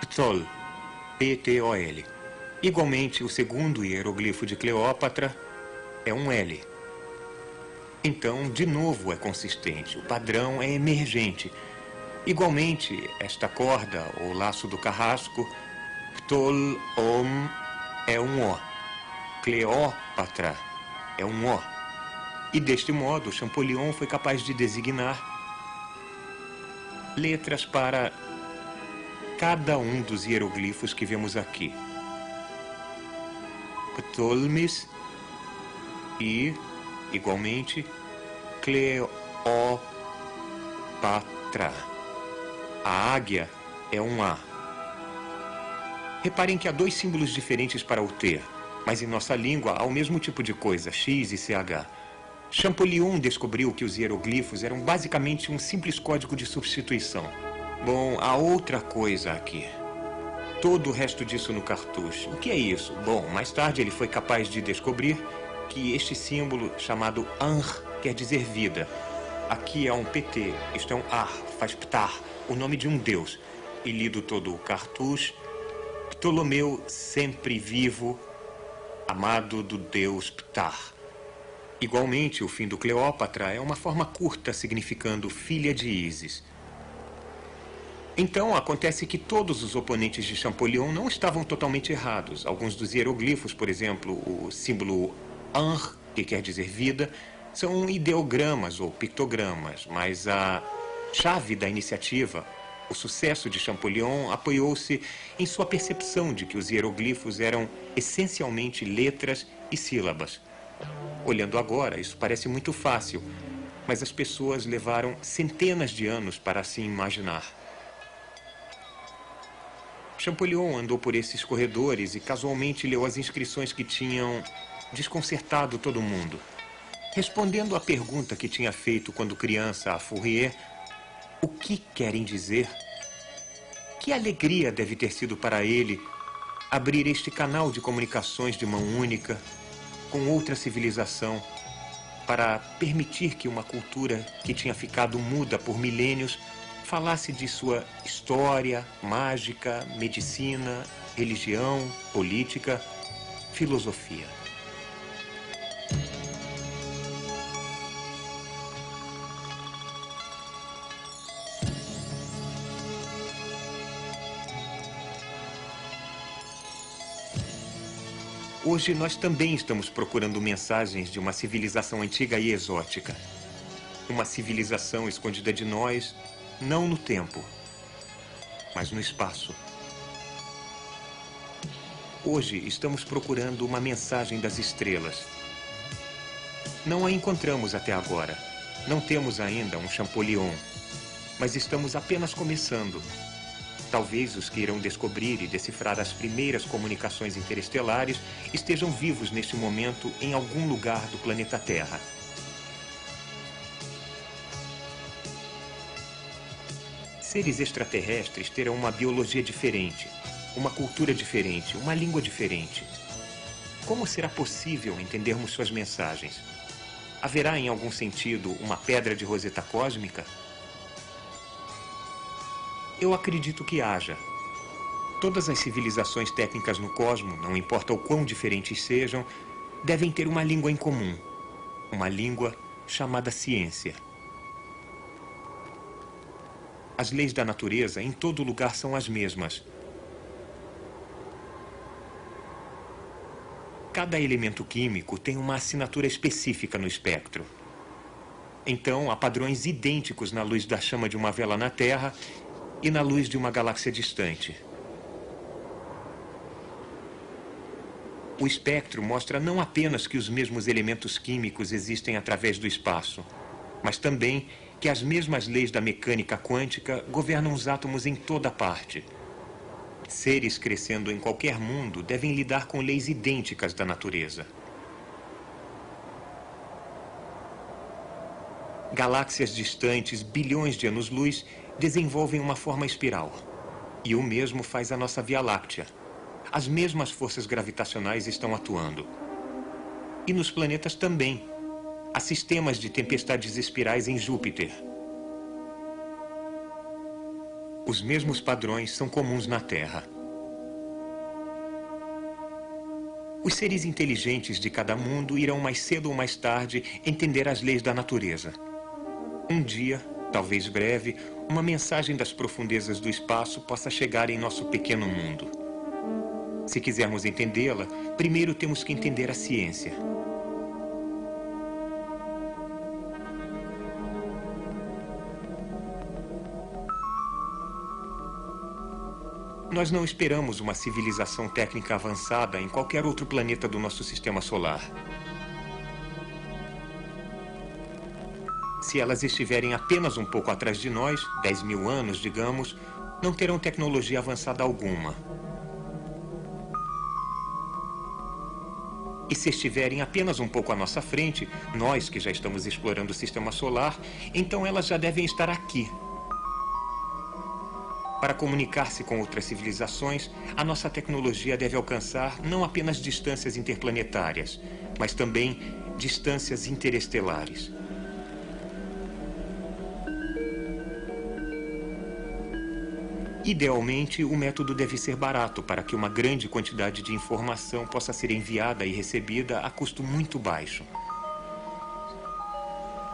Ptol, P-T-O-L. Igualmente, o segundo hieroglifo de Cleópatra é um L. Então, de novo, é consistente, o padrão é emergente. Igualmente, esta corda, ou laço do carrasco, Ptol, Om, é um O. Cleópatra é um O. E deste modo, Champollion foi capaz de designar letras para cada um dos hieroglifos que vemos aqui. Ptolmis e, igualmente, Cleópatra. A águia é um A. Reparem que há dois símbolos diferentes para o T, mas em nossa língua há o mesmo tipo de coisa, X e CH. Champollion descobriu que os hieroglifos eram basicamente um simples código de substituição. Bom, há outra coisa aqui. Todo o resto disso no cartucho. O que é isso? Bom, mais tarde ele foi capaz de descobrir que este símbolo, chamado Anr, quer dizer vida. Aqui é um PT, isto é um Ar, faz Ptar, o nome de um deus. E lido todo o cartucho, Ptolomeu sempre vivo, amado do deus Ptar. Igualmente, o fim do Cleópatra é uma forma curta significando filha de Ísis. Então, acontece que todos os oponentes de Champollion não estavam totalmente errados. Alguns dos hieroglifos, por exemplo, o símbolo Anr, que quer dizer vida, são ideogramas ou pictogramas, mas a chave da iniciativa, o sucesso de Champollion apoiou-se em sua percepção de que os hieroglifos eram essencialmente letras e sílabas. Olhando agora, isso parece muito fácil, mas as pessoas levaram centenas de anos para assim imaginar. Champollion andou por esses corredores e casualmente leu as inscrições que tinham desconcertado todo mundo. Respondendo à pergunta que tinha feito quando criança a Fourier, o que querem dizer? Que alegria deve ter sido para ele abrir este canal de comunicações de mão única com outra civilização para permitir que uma cultura que tinha ficado muda por milênios falasse de sua história, mágica, medicina, religião, política, filosofia. Hoje nós também estamos procurando mensagens de uma civilização antiga e exótica. Uma civilização escondida de nós, não no tempo, mas no espaço. Hoje estamos procurando uma mensagem das estrelas. Não a encontramos até agora. Não temos ainda um Champollion, mas estamos apenas começando. Talvez os que irão descobrir e decifrar as primeiras comunicações interestelares estejam vivos neste momento em algum lugar do planeta Terra. Seres extraterrestres terão uma biologia diferente, uma cultura diferente, uma língua diferente. Como será possível entendermos suas mensagens? Haverá, em algum sentido, uma pedra de roseta cósmica? Eu acredito que haja. Todas as civilizações técnicas no cosmo, não importa o quão diferentes sejam, devem ter uma língua em comum. Uma língua chamada ciência. As leis da natureza em todo lugar são as mesmas. Cada elemento químico tem uma assinatura específica no espectro. Então, há padrões idênticos na luz da chama de uma vela na Terra e na luz de uma galáxia distante. O espectro mostra não apenas que os mesmos elementos químicos existem através do espaço, mas também que as mesmas leis da mecânica quântica governam os átomos em toda parte. Seres crescendo em qualquer mundo devem lidar com leis idênticas da natureza. Galáxias distantes, bilhões de anos-luz, desenvolvem uma forma espiral. E o mesmo faz a nossa Via Láctea. As mesmas forças gravitacionais estão atuando. E nos planetas também. Há sistemas de tempestades espirais em Júpiter. Os mesmos padrões são comuns na Terra. Os seres inteligentes de cada mundo irão mais cedo ou mais tarde entender as leis da natureza. Um dia, talvez breve, uma mensagem das profundezas do espaço possa chegar em nosso pequeno mundo. Se quisermos entendê-la, primeiro temos que entender a ciência. Nós não esperamos uma civilização técnica avançada em qualquer outro planeta do nosso sistema solar. Se elas estiverem apenas um pouco atrás de nós, 10 mil anos, digamos, não terão tecnologia avançada alguma. E se estiverem apenas um pouco à nossa frente, nós que já estamos explorando o sistema solar, então elas já devem estar aqui. Para comunicar-se com outras civilizações, a nossa tecnologia deve alcançar não apenas distâncias interplanetárias, mas também distâncias interestelares. Idealmente, o método deve ser barato para que uma grande quantidade de informação possa ser enviada e recebida a custo muito baixo.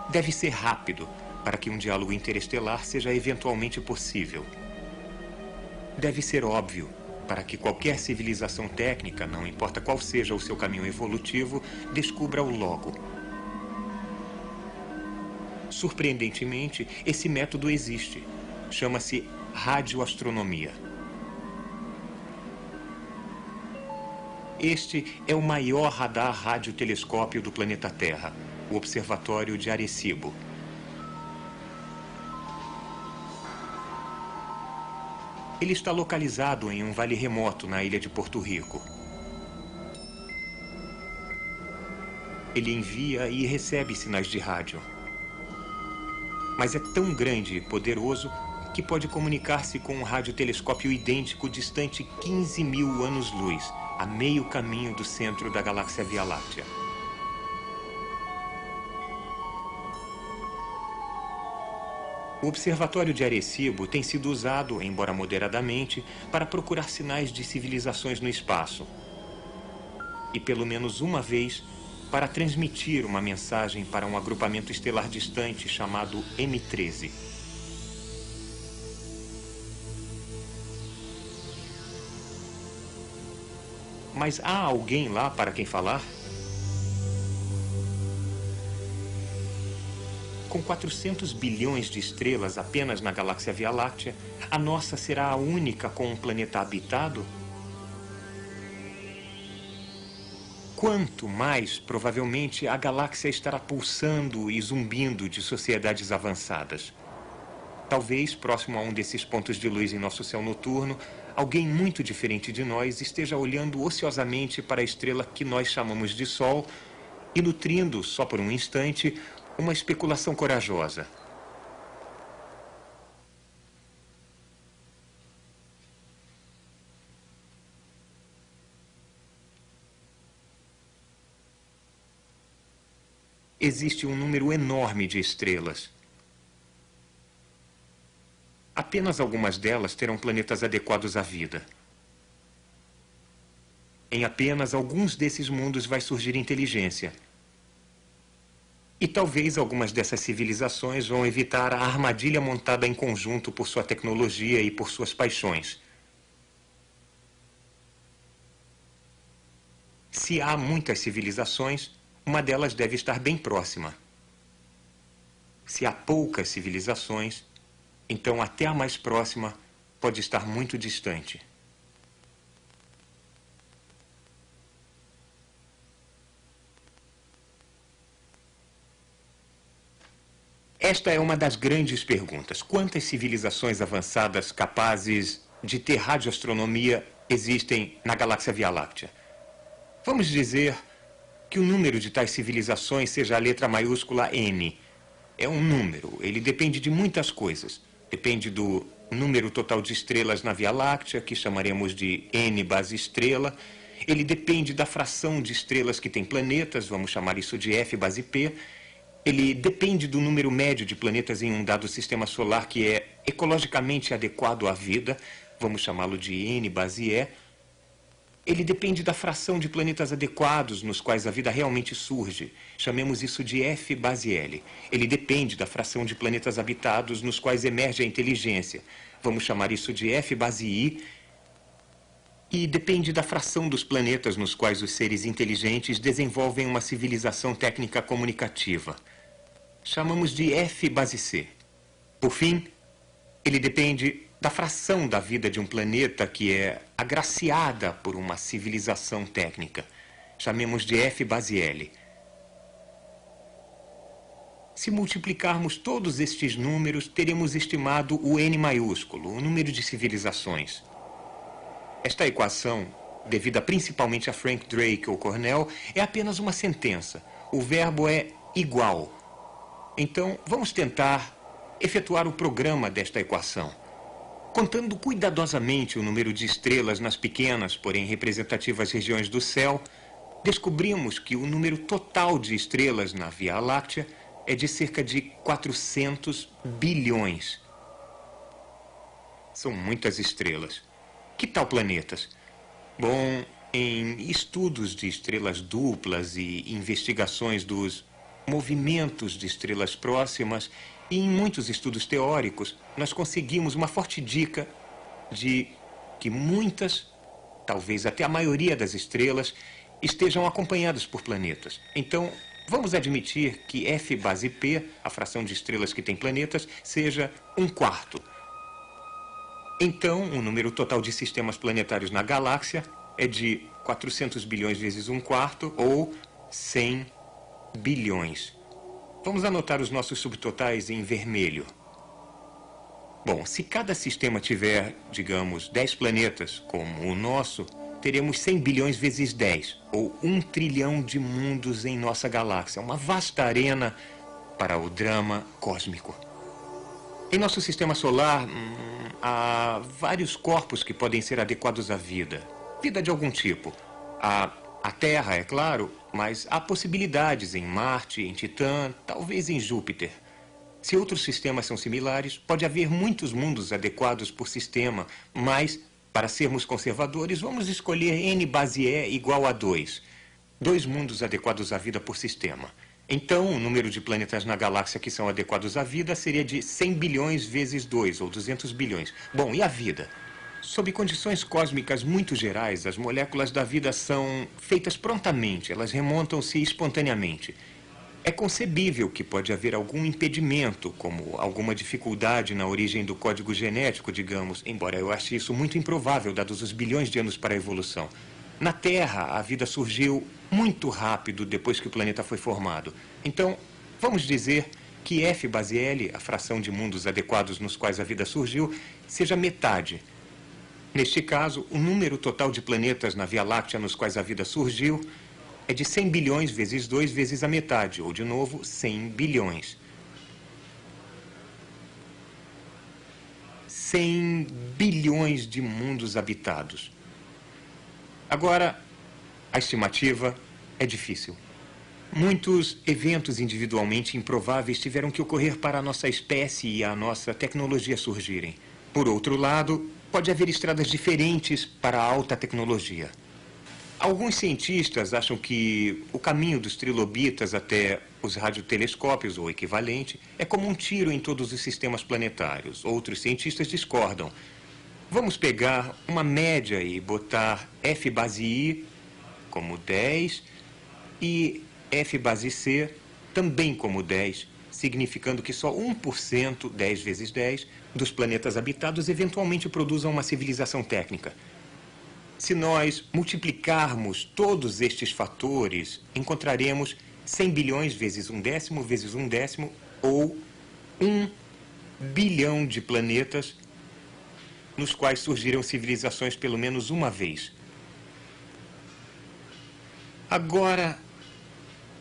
Deve ser rápido para que um diálogo interestelar seja eventualmente possível. Deve ser óbvio para que qualquer civilização técnica, não importa qual seja o seu caminho evolutivo, descubra-o logo. Surpreendentemente, esse método existe. Chama-se radioastronomia. Este é o maior radar radiotelescópio do planeta Terra, o Observatório de Arecibo. Ele está localizado em um vale remoto na ilha de Porto Rico. Ele envia e recebe sinais de rádio. Mas é tão grande e poderoso que pode comunicar-se com um radiotelescópio idêntico distante 15 mil anos-luz, a meio caminho do centro da galáxia Via Láctea. O Observatório de Arecibo tem sido usado, embora moderadamente, para procurar sinais de civilizações no espaço. E pelo menos uma vez para transmitir uma mensagem para um agrupamento estelar distante chamado M13. Mas há alguém lá para quem falar? Com 400 bilhões de estrelas apenas na galáxia Via Láctea, a nossa será a única com um planeta habitado? Quanto mais, provavelmente, a galáxia estará pulsando e zumbindo de sociedades avançadas. Talvez, próximo a um desses pontos de luz em nosso céu noturno, alguém muito diferente de nós esteja olhando ociosamente para a estrela que nós chamamos de Sol e nutrindo, só por um instante, uma especulação corajosa. Existe um número enorme de estrelas. Apenas algumas delas terão planetas adequados à vida. Em apenas alguns desses mundos vai surgir inteligência. E talvez algumas dessas civilizações vão evitar a armadilha montada em conjunto por sua tecnologia e por suas paixões. Se há muitas civilizações, uma delas deve estar bem próxima. Se há poucas civilizações, então até a mais próxima pode estar muito distante. Esta é uma das grandes perguntas. Quantas civilizações avançadas capazes de ter radioastronomia existem na galáxia Via Láctea? Vamos dizer que o número de tais civilizações seja a letra maiúscula N. É um número, ele depende de muitas coisas. Depende do número total de estrelas na Via Láctea, que chamaremos de N base estrela. Ele depende da fração de estrelas que tem planetas, vamos chamar isso de F base P ele depende do número médio de planetas em um dado sistema solar que é ecologicamente adequado à vida, vamos chamá-lo de N base E. Ele depende da fração de planetas adequados nos quais a vida realmente surge. Chamemos isso de F base L. Ele depende da fração de planetas habitados nos quais emerge a inteligência. Vamos chamar isso de F base I. E depende da fração dos planetas nos quais os seres inteligentes desenvolvem uma civilização técnica comunicativa chamamos de F base C. Por fim, ele depende da fração da vida de um planeta que é agraciada por uma civilização técnica. Chamemos de F base L. Se multiplicarmos todos estes números, teremos estimado o N maiúsculo, o número de civilizações. Esta equação, devida principalmente a Frank Drake ou Cornell, é apenas uma sentença. O verbo é igual. Então, vamos tentar efetuar o programa desta equação. Contando cuidadosamente o número de estrelas nas pequenas, porém representativas regiões do céu, descobrimos que o número total de estrelas na Via Láctea é de cerca de 400 bilhões. São muitas estrelas. Que tal planetas? Bom, em estudos de estrelas duplas e investigações dos movimentos de estrelas próximas e em muitos estudos teóricos nós conseguimos uma forte dica de que muitas, talvez até a maioria das estrelas, estejam acompanhadas por planetas. Então, vamos admitir que F base P, a fração de estrelas que tem planetas, seja um quarto. Então, o número total de sistemas planetários na galáxia é de 400 bilhões vezes um quarto, ou 100 bilhões. Vamos anotar os nossos subtotais em vermelho. Bom, se cada sistema tiver, digamos, 10 planetas, como o nosso, teremos 100 bilhões vezes 10, ou 1 trilhão de mundos em nossa galáxia. Uma vasta arena para o drama cósmico. Em nosso sistema solar, hum, há vários corpos que podem ser adequados à vida. Vida de algum tipo. A, a Terra, é claro, mas há possibilidades em Marte, em Titã, talvez em Júpiter. Se outros sistemas são similares, pode haver muitos mundos adequados por sistema, mas, para sermos conservadores, vamos escolher n base E igual a 2. Dois mundos adequados à vida por sistema. Então, o número de planetas na galáxia que são adequados à vida seria de 100 bilhões vezes 2, ou 200 bilhões. Bom, e a vida? Sob condições cósmicas muito gerais, as moléculas da vida são feitas prontamente, elas remontam-se espontaneamente. É concebível que pode haver algum impedimento, como alguma dificuldade na origem do código genético, digamos, embora eu ache isso muito improvável, dados os bilhões de anos para a evolução. Na Terra, a vida surgiu muito rápido depois que o planeta foi formado. Então, vamos dizer que F base L, a fração de mundos adequados nos quais a vida surgiu, seja metade. Neste caso, o número total de planetas na Via Láctea nos quais a vida surgiu é de 100 bilhões vezes 2 vezes a metade, ou, de novo, 100 bilhões. 100 bilhões de mundos habitados. Agora, a estimativa é difícil. Muitos eventos individualmente improváveis tiveram que ocorrer para a nossa espécie e a nossa tecnologia surgirem. Por outro lado, pode haver estradas diferentes para a alta tecnologia. Alguns cientistas acham que o caminho dos trilobitas até os radiotelescópios, ou equivalente, é como um tiro em todos os sistemas planetários. Outros cientistas discordam. Vamos pegar uma média e botar F base I como 10 e F base C também como 10, significando que só 1%, 10 vezes 10, dos planetas habitados eventualmente produzam uma civilização técnica. Se nós multiplicarmos todos estes fatores, encontraremos 100 bilhões vezes um décimo vezes um décimo, ou um bilhão de planetas nos quais surgiram civilizações pelo menos uma vez. Agora,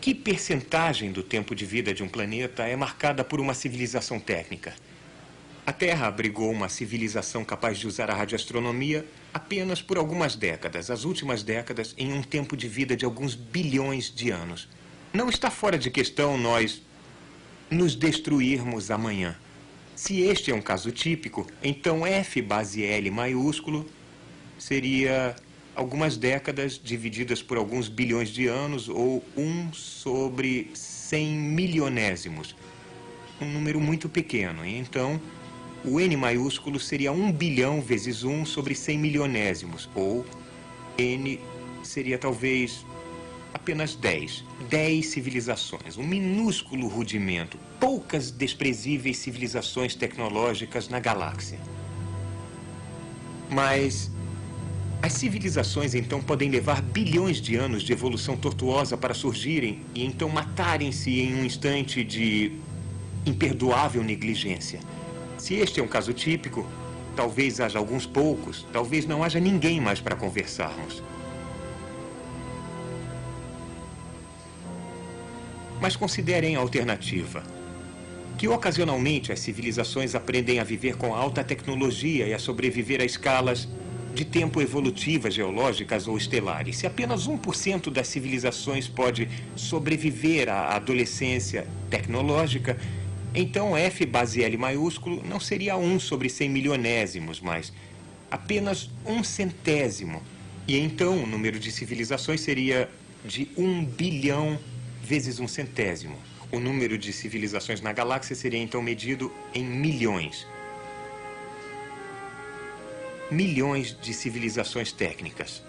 que percentagem do tempo de vida de um planeta é marcada por uma civilização técnica? A Terra abrigou uma civilização capaz de usar a radioastronomia apenas por algumas décadas, as últimas décadas, em um tempo de vida de alguns bilhões de anos. Não está fora de questão nós nos destruirmos amanhã. Se este é um caso típico, então F base L maiúsculo seria algumas décadas divididas por alguns bilhões de anos ou 1 sobre 100 milionésimos. Um número muito pequeno. Então, o N maiúsculo seria 1 bilhão vezes 1 sobre 100 milionésimos, ou N seria talvez apenas 10. 10 civilizações, um minúsculo rudimento, poucas desprezíveis civilizações tecnológicas na galáxia. Mas as civilizações então podem levar bilhões de anos de evolução tortuosa para surgirem e então matarem-se em um instante de imperdoável negligência. Se este é um caso típico, talvez haja alguns poucos, talvez não haja ninguém mais para conversarmos. Mas considerem a alternativa. Que ocasionalmente as civilizações aprendem a viver com alta tecnologia e a sobreviver a escalas de tempo evolutivas geológicas ou estelares. Se apenas 1% das civilizações pode sobreviver à adolescência tecnológica, então F base L maiúsculo não seria 1 sobre 100 milionésimos, mas apenas um centésimo. E então o número de civilizações seria de 1 bilhão vezes um centésimo. O número de civilizações na galáxia seria então medido em milhões milhões de civilizações técnicas.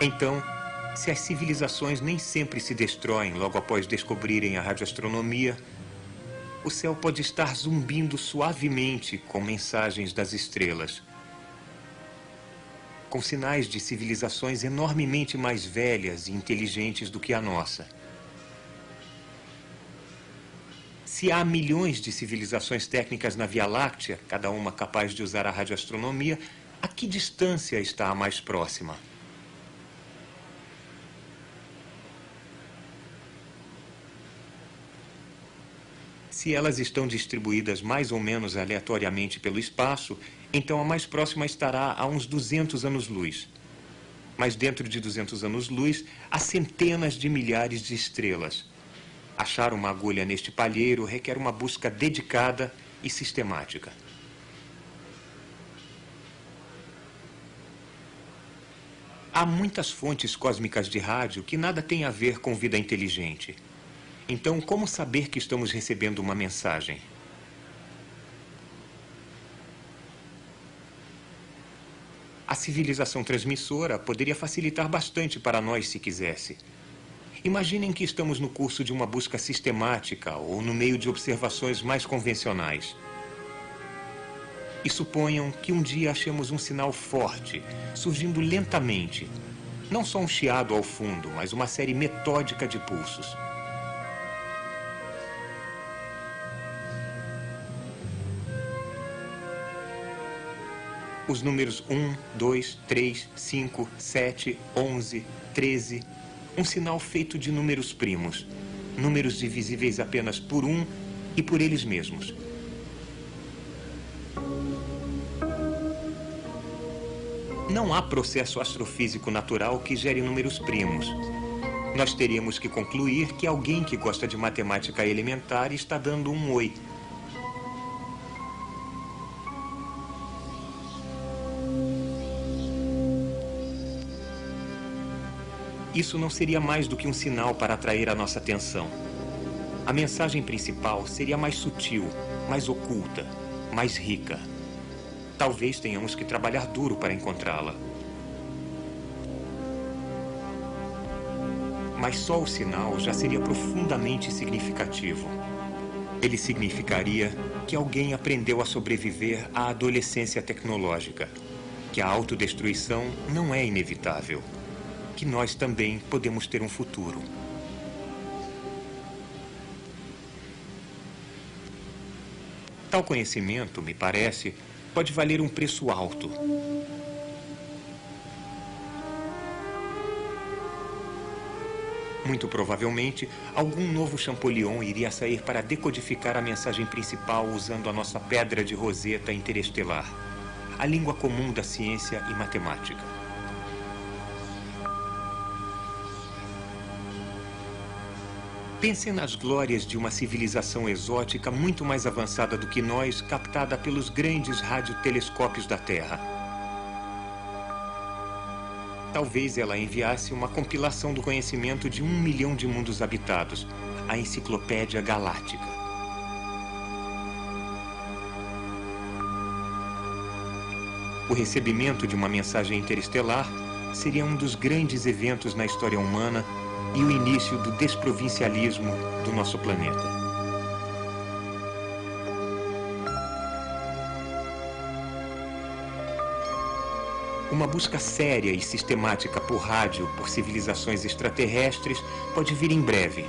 Então, se as civilizações nem sempre se destroem logo após descobrirem a radioastronomia, o céu pode estar zumbindo suavemente com mensagens das estrelas, com sinais de civilizações enormemente mais velhas e inteligentes do que a nossa. Se há milhões de civilizações técnicas na Via Láctea, cada uma capaz de usar a radioastronomia, a que distância está a mais próxima? Se elas estão distribuídas mais ou menos aleatoriamente pelo espaço, então a mais próxima estará a uns 200 anos-luz. Mas dentro de 200 anos-luz, há centenas de milhares de estrelas. Achar uma agulha neste palheiro requer uma busca dedicada e sistemática. Há muitas fontes cósmicas de rádio que nada têm a ver com vida inteligente. Então, como saber que estamos recebendo uma mensagem? A civilização transmissora poderia facilitar bastante para nós se quisesse. Imaginem que estamos no curso de uma busca sistemática ou no meio de observações mais convencionais. E suponham que um dia achemos um sinal forte, surgindo lentamente. Não só um chiado ao fundo, mas uma série metódica de pulsos. os números 1, 2, 3, 5, 7, 11, 13, um sinal feito de números primos, números divisíveis apenas por um e por eles mesmos. Não há processo astrofísico natural que gere números primos. Nós teríamos que concluir que alguém que gosta de matemática elementar está dando um oi Isso não seria mais do que um sinal para atrair a nossa atenção. A mensagem principal seria mais sutil, mais oculta, mais rica. Talvez tenhamos que trabalhar duro para encontrá-la. Mas só o sinal já seria profundamente significativo. Ele significaria que alguém aprendeu a sobreviver à adolescência tecnológica, que a autodestruição não é inevitável que nós também podemos ter um futuro. Tal conhecimento, me parece, pode valer um preço alto. Muito provavelmente, algum novo Champollion iria sair para decodificar a mensagem principal usando a nossa pedra de roseta interestelar, a língua comum da ciência e matemática. Pensem nas glórias de uma civilização exótica muito mais avançada do que nós, captada pelos grandes radiotelescópios da Terra. Talvez ela enviasse uma compilação do conhecimento de um milhão de mundos habitados, a Enciclopédia Galáctica. O recebimento de uma mensagem interestelar seria um dos grandes eventos na história humana e o início do desprovincialismo do nosso planeta. Uma busca séria e sistemática por rádio por civilizações extraterrestres pode vir em breve.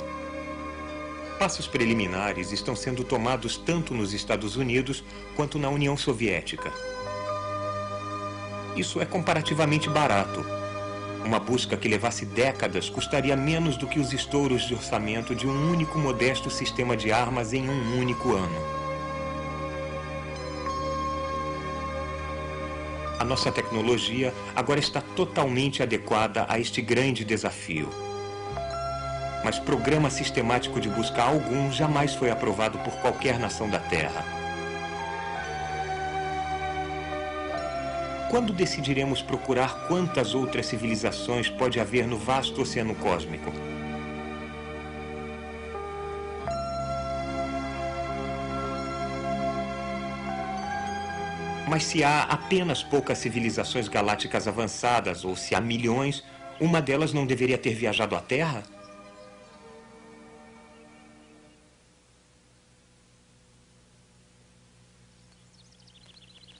Passos preliminares estão sendo tomados tanto nos Estados Unidos quanto na União Soviética. Isso é comparativamente barato uma busca que levasse décadas custaria menos do que os estouros de orçamento de um único modesto sistema de armas em um único ano. A nossa tecnologia agora está totalmente adequada a este grande desafio. Mas programa sistemático de busca algum jamais foi aprovado por qualquer nação da Terra. Quando decidiremos procurar quantas outras civilizações pode haver no vasto oceano cósmico? Mas se há apenas poucas civilizações galácticas avançadas, ou se há milhões, uma delas não deveria ter viajado à Terra?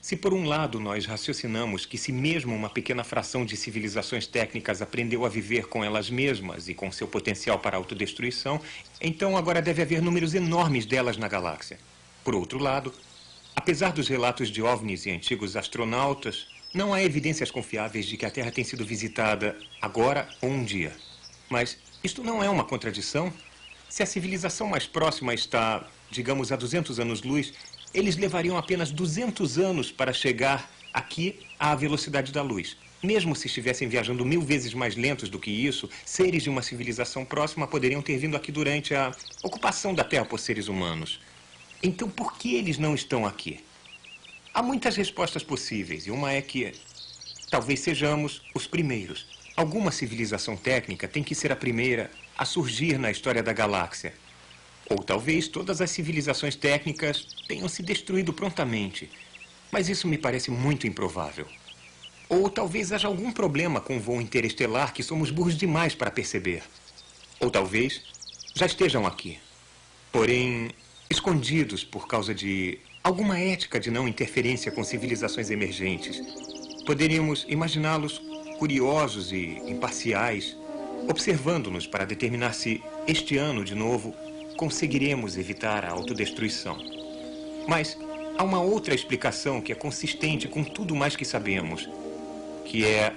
Se por um lado nós raciocinamos que se mesmo uma pequena fração de civilizações técnicas aprendeu a viver com elas mesmas e com seu potencial para autodestruição, então agora deve haver números enormes delas na galáxia. Por outro lado, apesar dos relatos de ovnis e antigos astronautas, não há evidências confiáveis de que a Terra tenha sido visitada agora ou um dia. Mas isto não é uma contradição? Se a civilização mais próxima está, digamos, a 200 anos-luz, eles levariam apenas 200 anos para chegar aqui à velocidade da luz. Mesmo se estivessem viajando mil vezes mais lentos do que isso, seres de uma civilização próxima poderiam ter vindo aqui durante a ocupação da Terra por seres humanos. Então, por que eles não estão aqui? Há muitas respostas possíveis, e uma é que talvez sejamos os primeiros. Alguma civilização técnica tem que ser a primeira a surgir na história da galáxia. Ou talvez todas as civilizações técnicas tenham se destruído prontamente. Mas isso me parece muito improvável. Ou talvez haja algum problema com o voo interestelar que somos burros demais para perceber. Ou talvez já estejam aqui. Porém, escondidos por causa de alguma ética de não interferência com civilizações emergentes. Poderíamos imaginá-los curiosos e imparciais, observando-nos para determinar se, este ano de novo, conseguiremos evitar a autodestruição. Mas há uma outra explicação que é consistente com tudo mais que sabemos, que é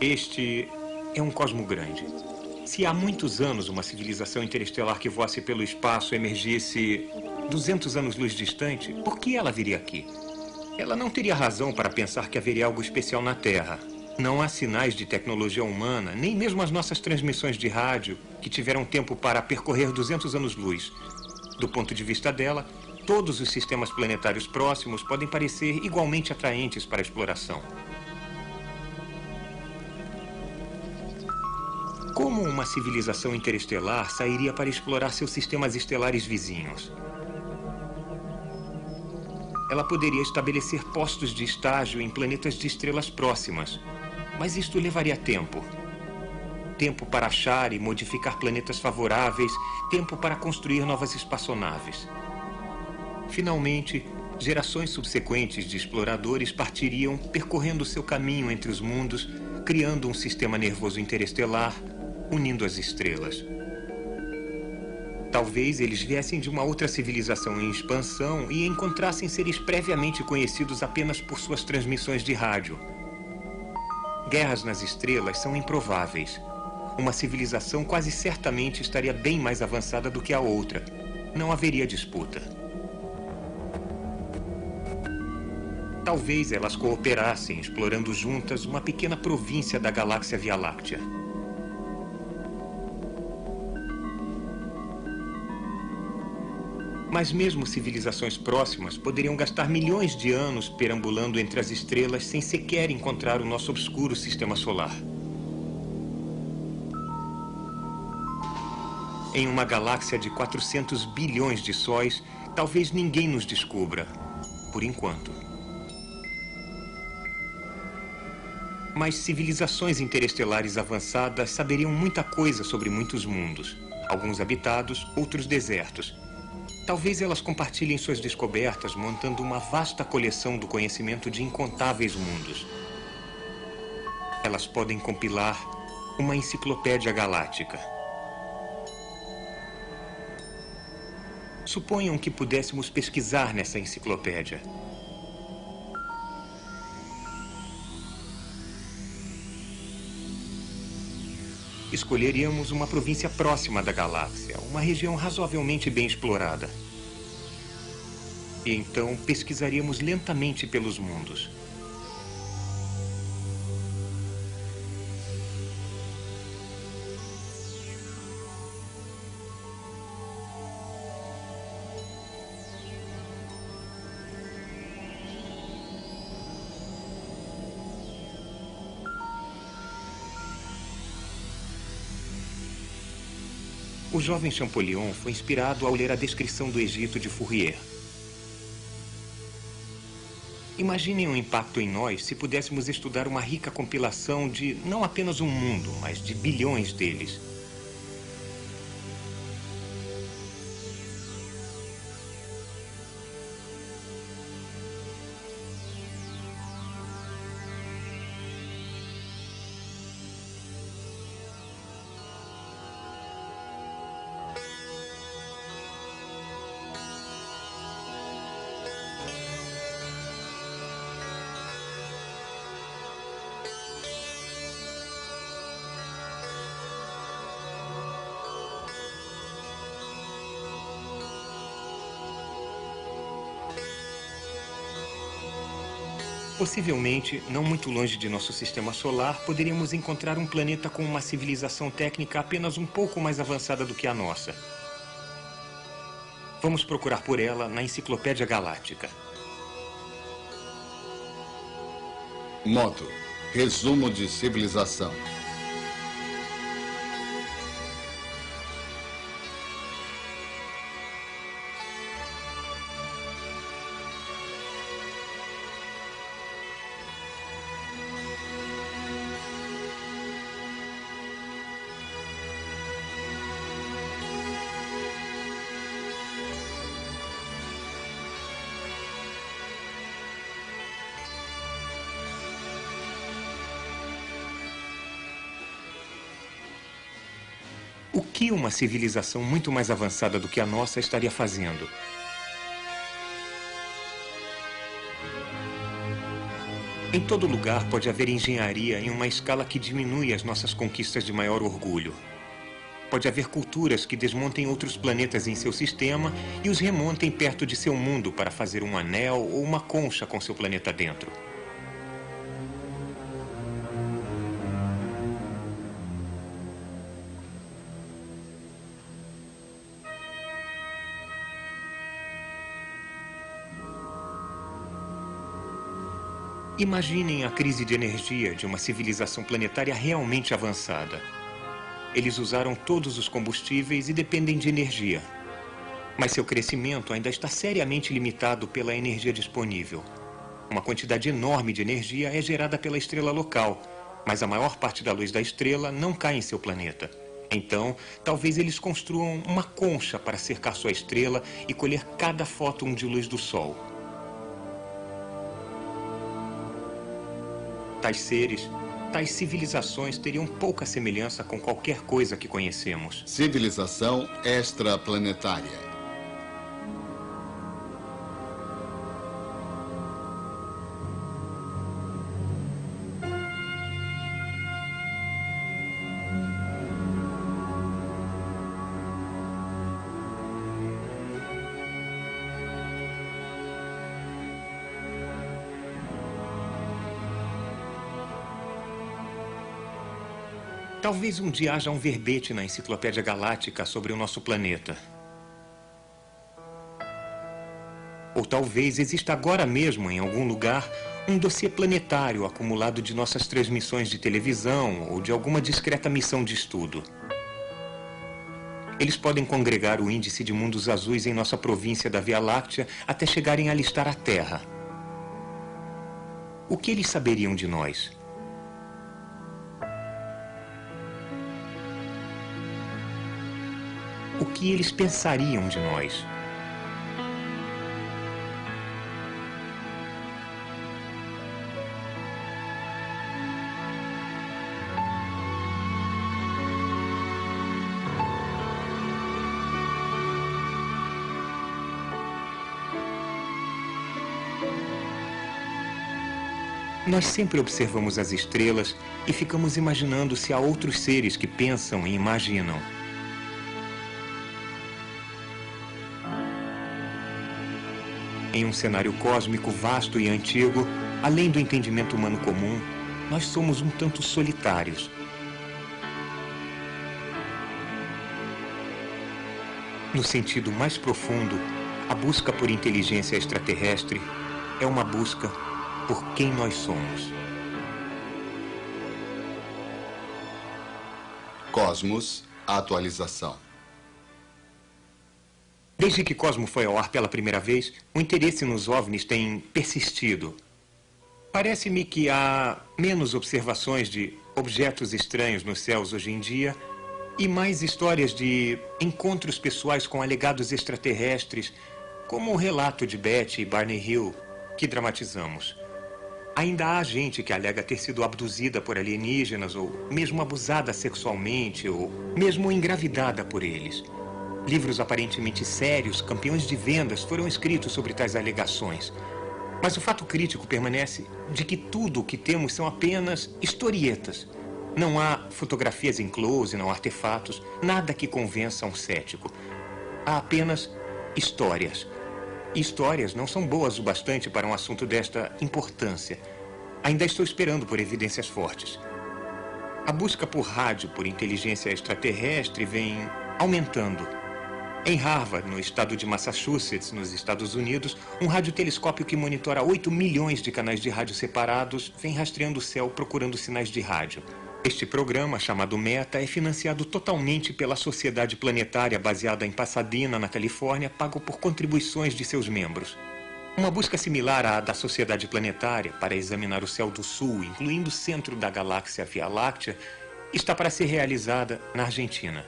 este é um cosmo grande. Se há muitos anos uma civilização interestelar que voasse pelo espaço emergisse 200 anos-luz distante, por que ela viria aqui? Ela não teria razão para pensar que haveria algo especial na Terra. Não há sinais de tecnologia humana, nem mesmo as nossas transmissões de rádio, que tiveram tempo para percorrer 200 anos-luz. Do ponto de vista dela, todos os sistemas planetários próximos podem parecer igualmente atraentes para a exploração. Como uma civilização interestelar sairia para explorar seus sistemas estelares vizinhos? Ela poderia estabelecer postos de estágio em planetas de estrelas próximas, mas isto levaria tempo. Tempo para achar e modificar planetas favoráveis, tempo para construir novas espaçonaves. Finalmente, gerações subsequentes de exploradores partiriam percorrendo seu caminho entre os mundos, criando um sistema nervoso interestelar, unindo as estrelas. Talvez eles viessem de uma outra civilização em expansão e encontrassem seres previamente conhecidos apenas por suas transmissões de rádio. Guerras nas estrelas são improváveis. Uma civilização quase certamente estaria bem mais avançada do que a outra. Não haveria disputa. Talvez elas cooperassem, explorando juntas uma pequena província da galáxia Via Láctea. Mas mesmo civilizações próximas poderiam gastar milhões de anos perambulando entre as estrelas sem sequer encontrar o nosso obscuro sistema solar. Em uma galáxia de 400 bilhões de sóis, talvez ninguém nos descubra, por enquanto. Mas civilizações interestelares avançadas saberiam muita coisa sobre muitos mundos, alguns habitados, outros desertos Talvez elas compartilhem suas descobertas montando uma vasta coleção do conhecimento de incontáveis mundos. Elas podem compilar uma enciclopédia galáctica. Suponham que pudéssemos pesquisar nessa enciclopédia. escolheríamos uma província próxima da galáxia, uma região razoavelmente bem explorada. E então pesquisaríamos lentamente pelos mundos. Jovem Champollion foi inspirado ao ler a descrição do Egito de Fourier. Imaginem o impacto em nós se pudéssemos estudar uma rica compilação de não apenas um mundo, mas de bilhões deles. Possivelmente, não muito longe de nosso sistema solar, poderíamos encontrar um planeta com uma civilização técnica apenas um pouco mais avançada do que a nossa. Vamos procurar por ela na Enciclopédia Galáctica. Modo. Resumo de civilização. Que uma civilização muito mais avançada do que a nossa estaria fazendo? Em todo lugar pode haver engenharia em uma escala que diminui as nossas conquistas de maior orgulho. Pode haver culturas que desmontem outros planetas em seu sistema e os remontem perto de seu mundo para fazer um anel ou uma concha com seu planeta dentro. Imaginem a crise de energia de uma civilização planetária realmente avançada. Eles usaram todos os combustíveis e dependem de energia. Mas seu crescimento ainda está seriamente limitado pela energia disponível. Uma quantidade enorme de energia é gerada pela estrela local, mas a maior parte da luz da estrela não cai em seu planeta. Então, talvez eles construam uma concha para cercar sua estrela e colher cada fóton de luz do Sol. Tais seres, tais civilizações teriam pouca semelhança com qualquer coisa que conhecemos. Civilização extraplanetária. Talvez um dia haja um verbete na Enciclopédia Galáctica sobre o nosso planeta. Ou talvez exista agora mesmo, em algum lugar, um dossiê planetário acumulado de nossas transmissões de televisão ou de alguma discreta missão de estudo. Eles podem congregar o índice de mundos azuis em nossa província da Via Láctea até chegarem a listar a Terra. O que eles saberiam de nós? Que eles pensariam de nós. Nós sempre observamos as estrelas e ficamos imaginando se há outros seres que pensam e imaginam. Em um cenário cósmico vasto e antigo, além do entendimento humano comum, nós somos um tanto solitários. No sentido mais profundo, a busca por inteligência extraterrestre é uma busca por quem nós somos. Cosmos, atualização. Desde que Cosmo foi ao ar pela primeira vez, o interesse nos OVNIs tem persistido. Parece-me que há menos observações de objetos estranhos nos céus hoje em dia e mais histórias de encontros pessoais com alegados extraterrestres, como o relato de Betty e Barney Hill, que dramatizamos. Ainda há gente que alega ter sido abduzida por alienígenas, ou mesmo abusada sexualmente, ou mesmo engravidada por eles. Livros aparentemente sérios, campeões de vendas, foram escritos sobre tais alegações. Mas o fato crítico permanece de que tudo o que temos são apenas historietas. Não há fotografias em close, não há artefatos, nada que convença um cético. Há apenas histórias. E histórias não são boas o bastante para um assunto desta importância. Ainda estou esperando por evidências fortes. A busca por rádio por inteligência extraterrestre vem aumentando. Em Harvard, no estado de Massachusetts, nos Estados Unidos, um radiotelescópio que monitora 8 milhões de canais de rádio separados vem rastreando o céu procurando sinais de rádio. Este programa, chamado META, é financiado totalmente pela Sociedade Planetária baseada em Pasadena, na Califórnia, pago por contribuições de seus membros. Uma busca similar à da Sociedade Planetária para examinar o céu do Sul, incluindo o centro da galáxia Via Láctea, está para ser realizada na Argentina.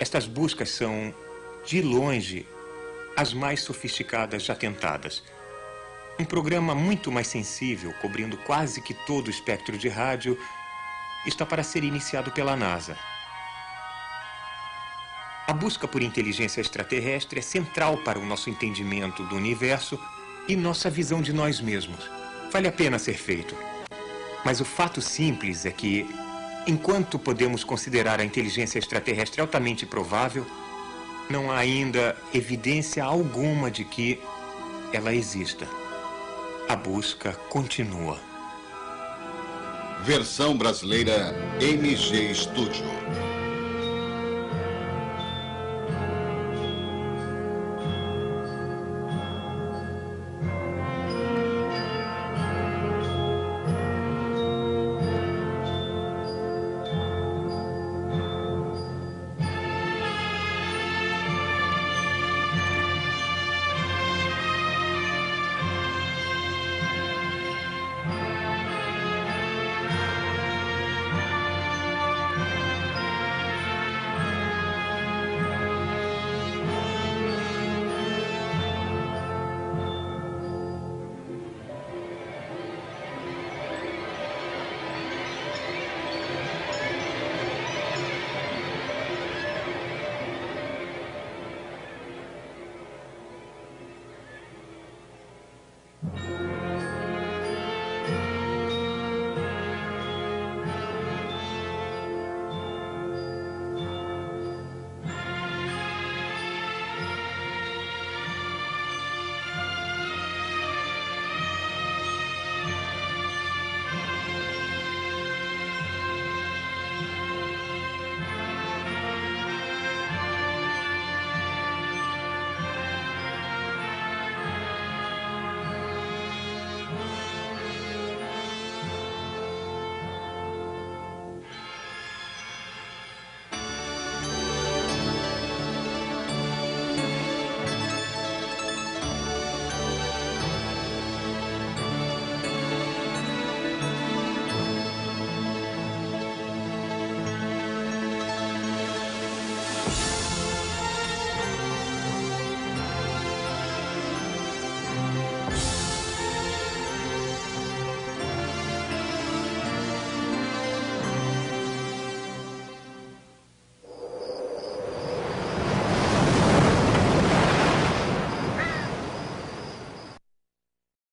Estas buscas são, de longe, as mais sofisticadas já tentadas. Um programa muito mais sensível, cobrindo quase que todo o espectro de rádio, está para ser iniciado pela NASA. A busca por inteligência extraterrestre é central para o nosso entendimento do universo e nossa visão de nós mesmos. Vale a pena ser feito. Mas o fato simples é que, enquanto podemos considerar a inteligência extraterrestre altamente provável, não há ainda evidência alguma de que ela exista. A busca continua. Versão brasileira MG Studio.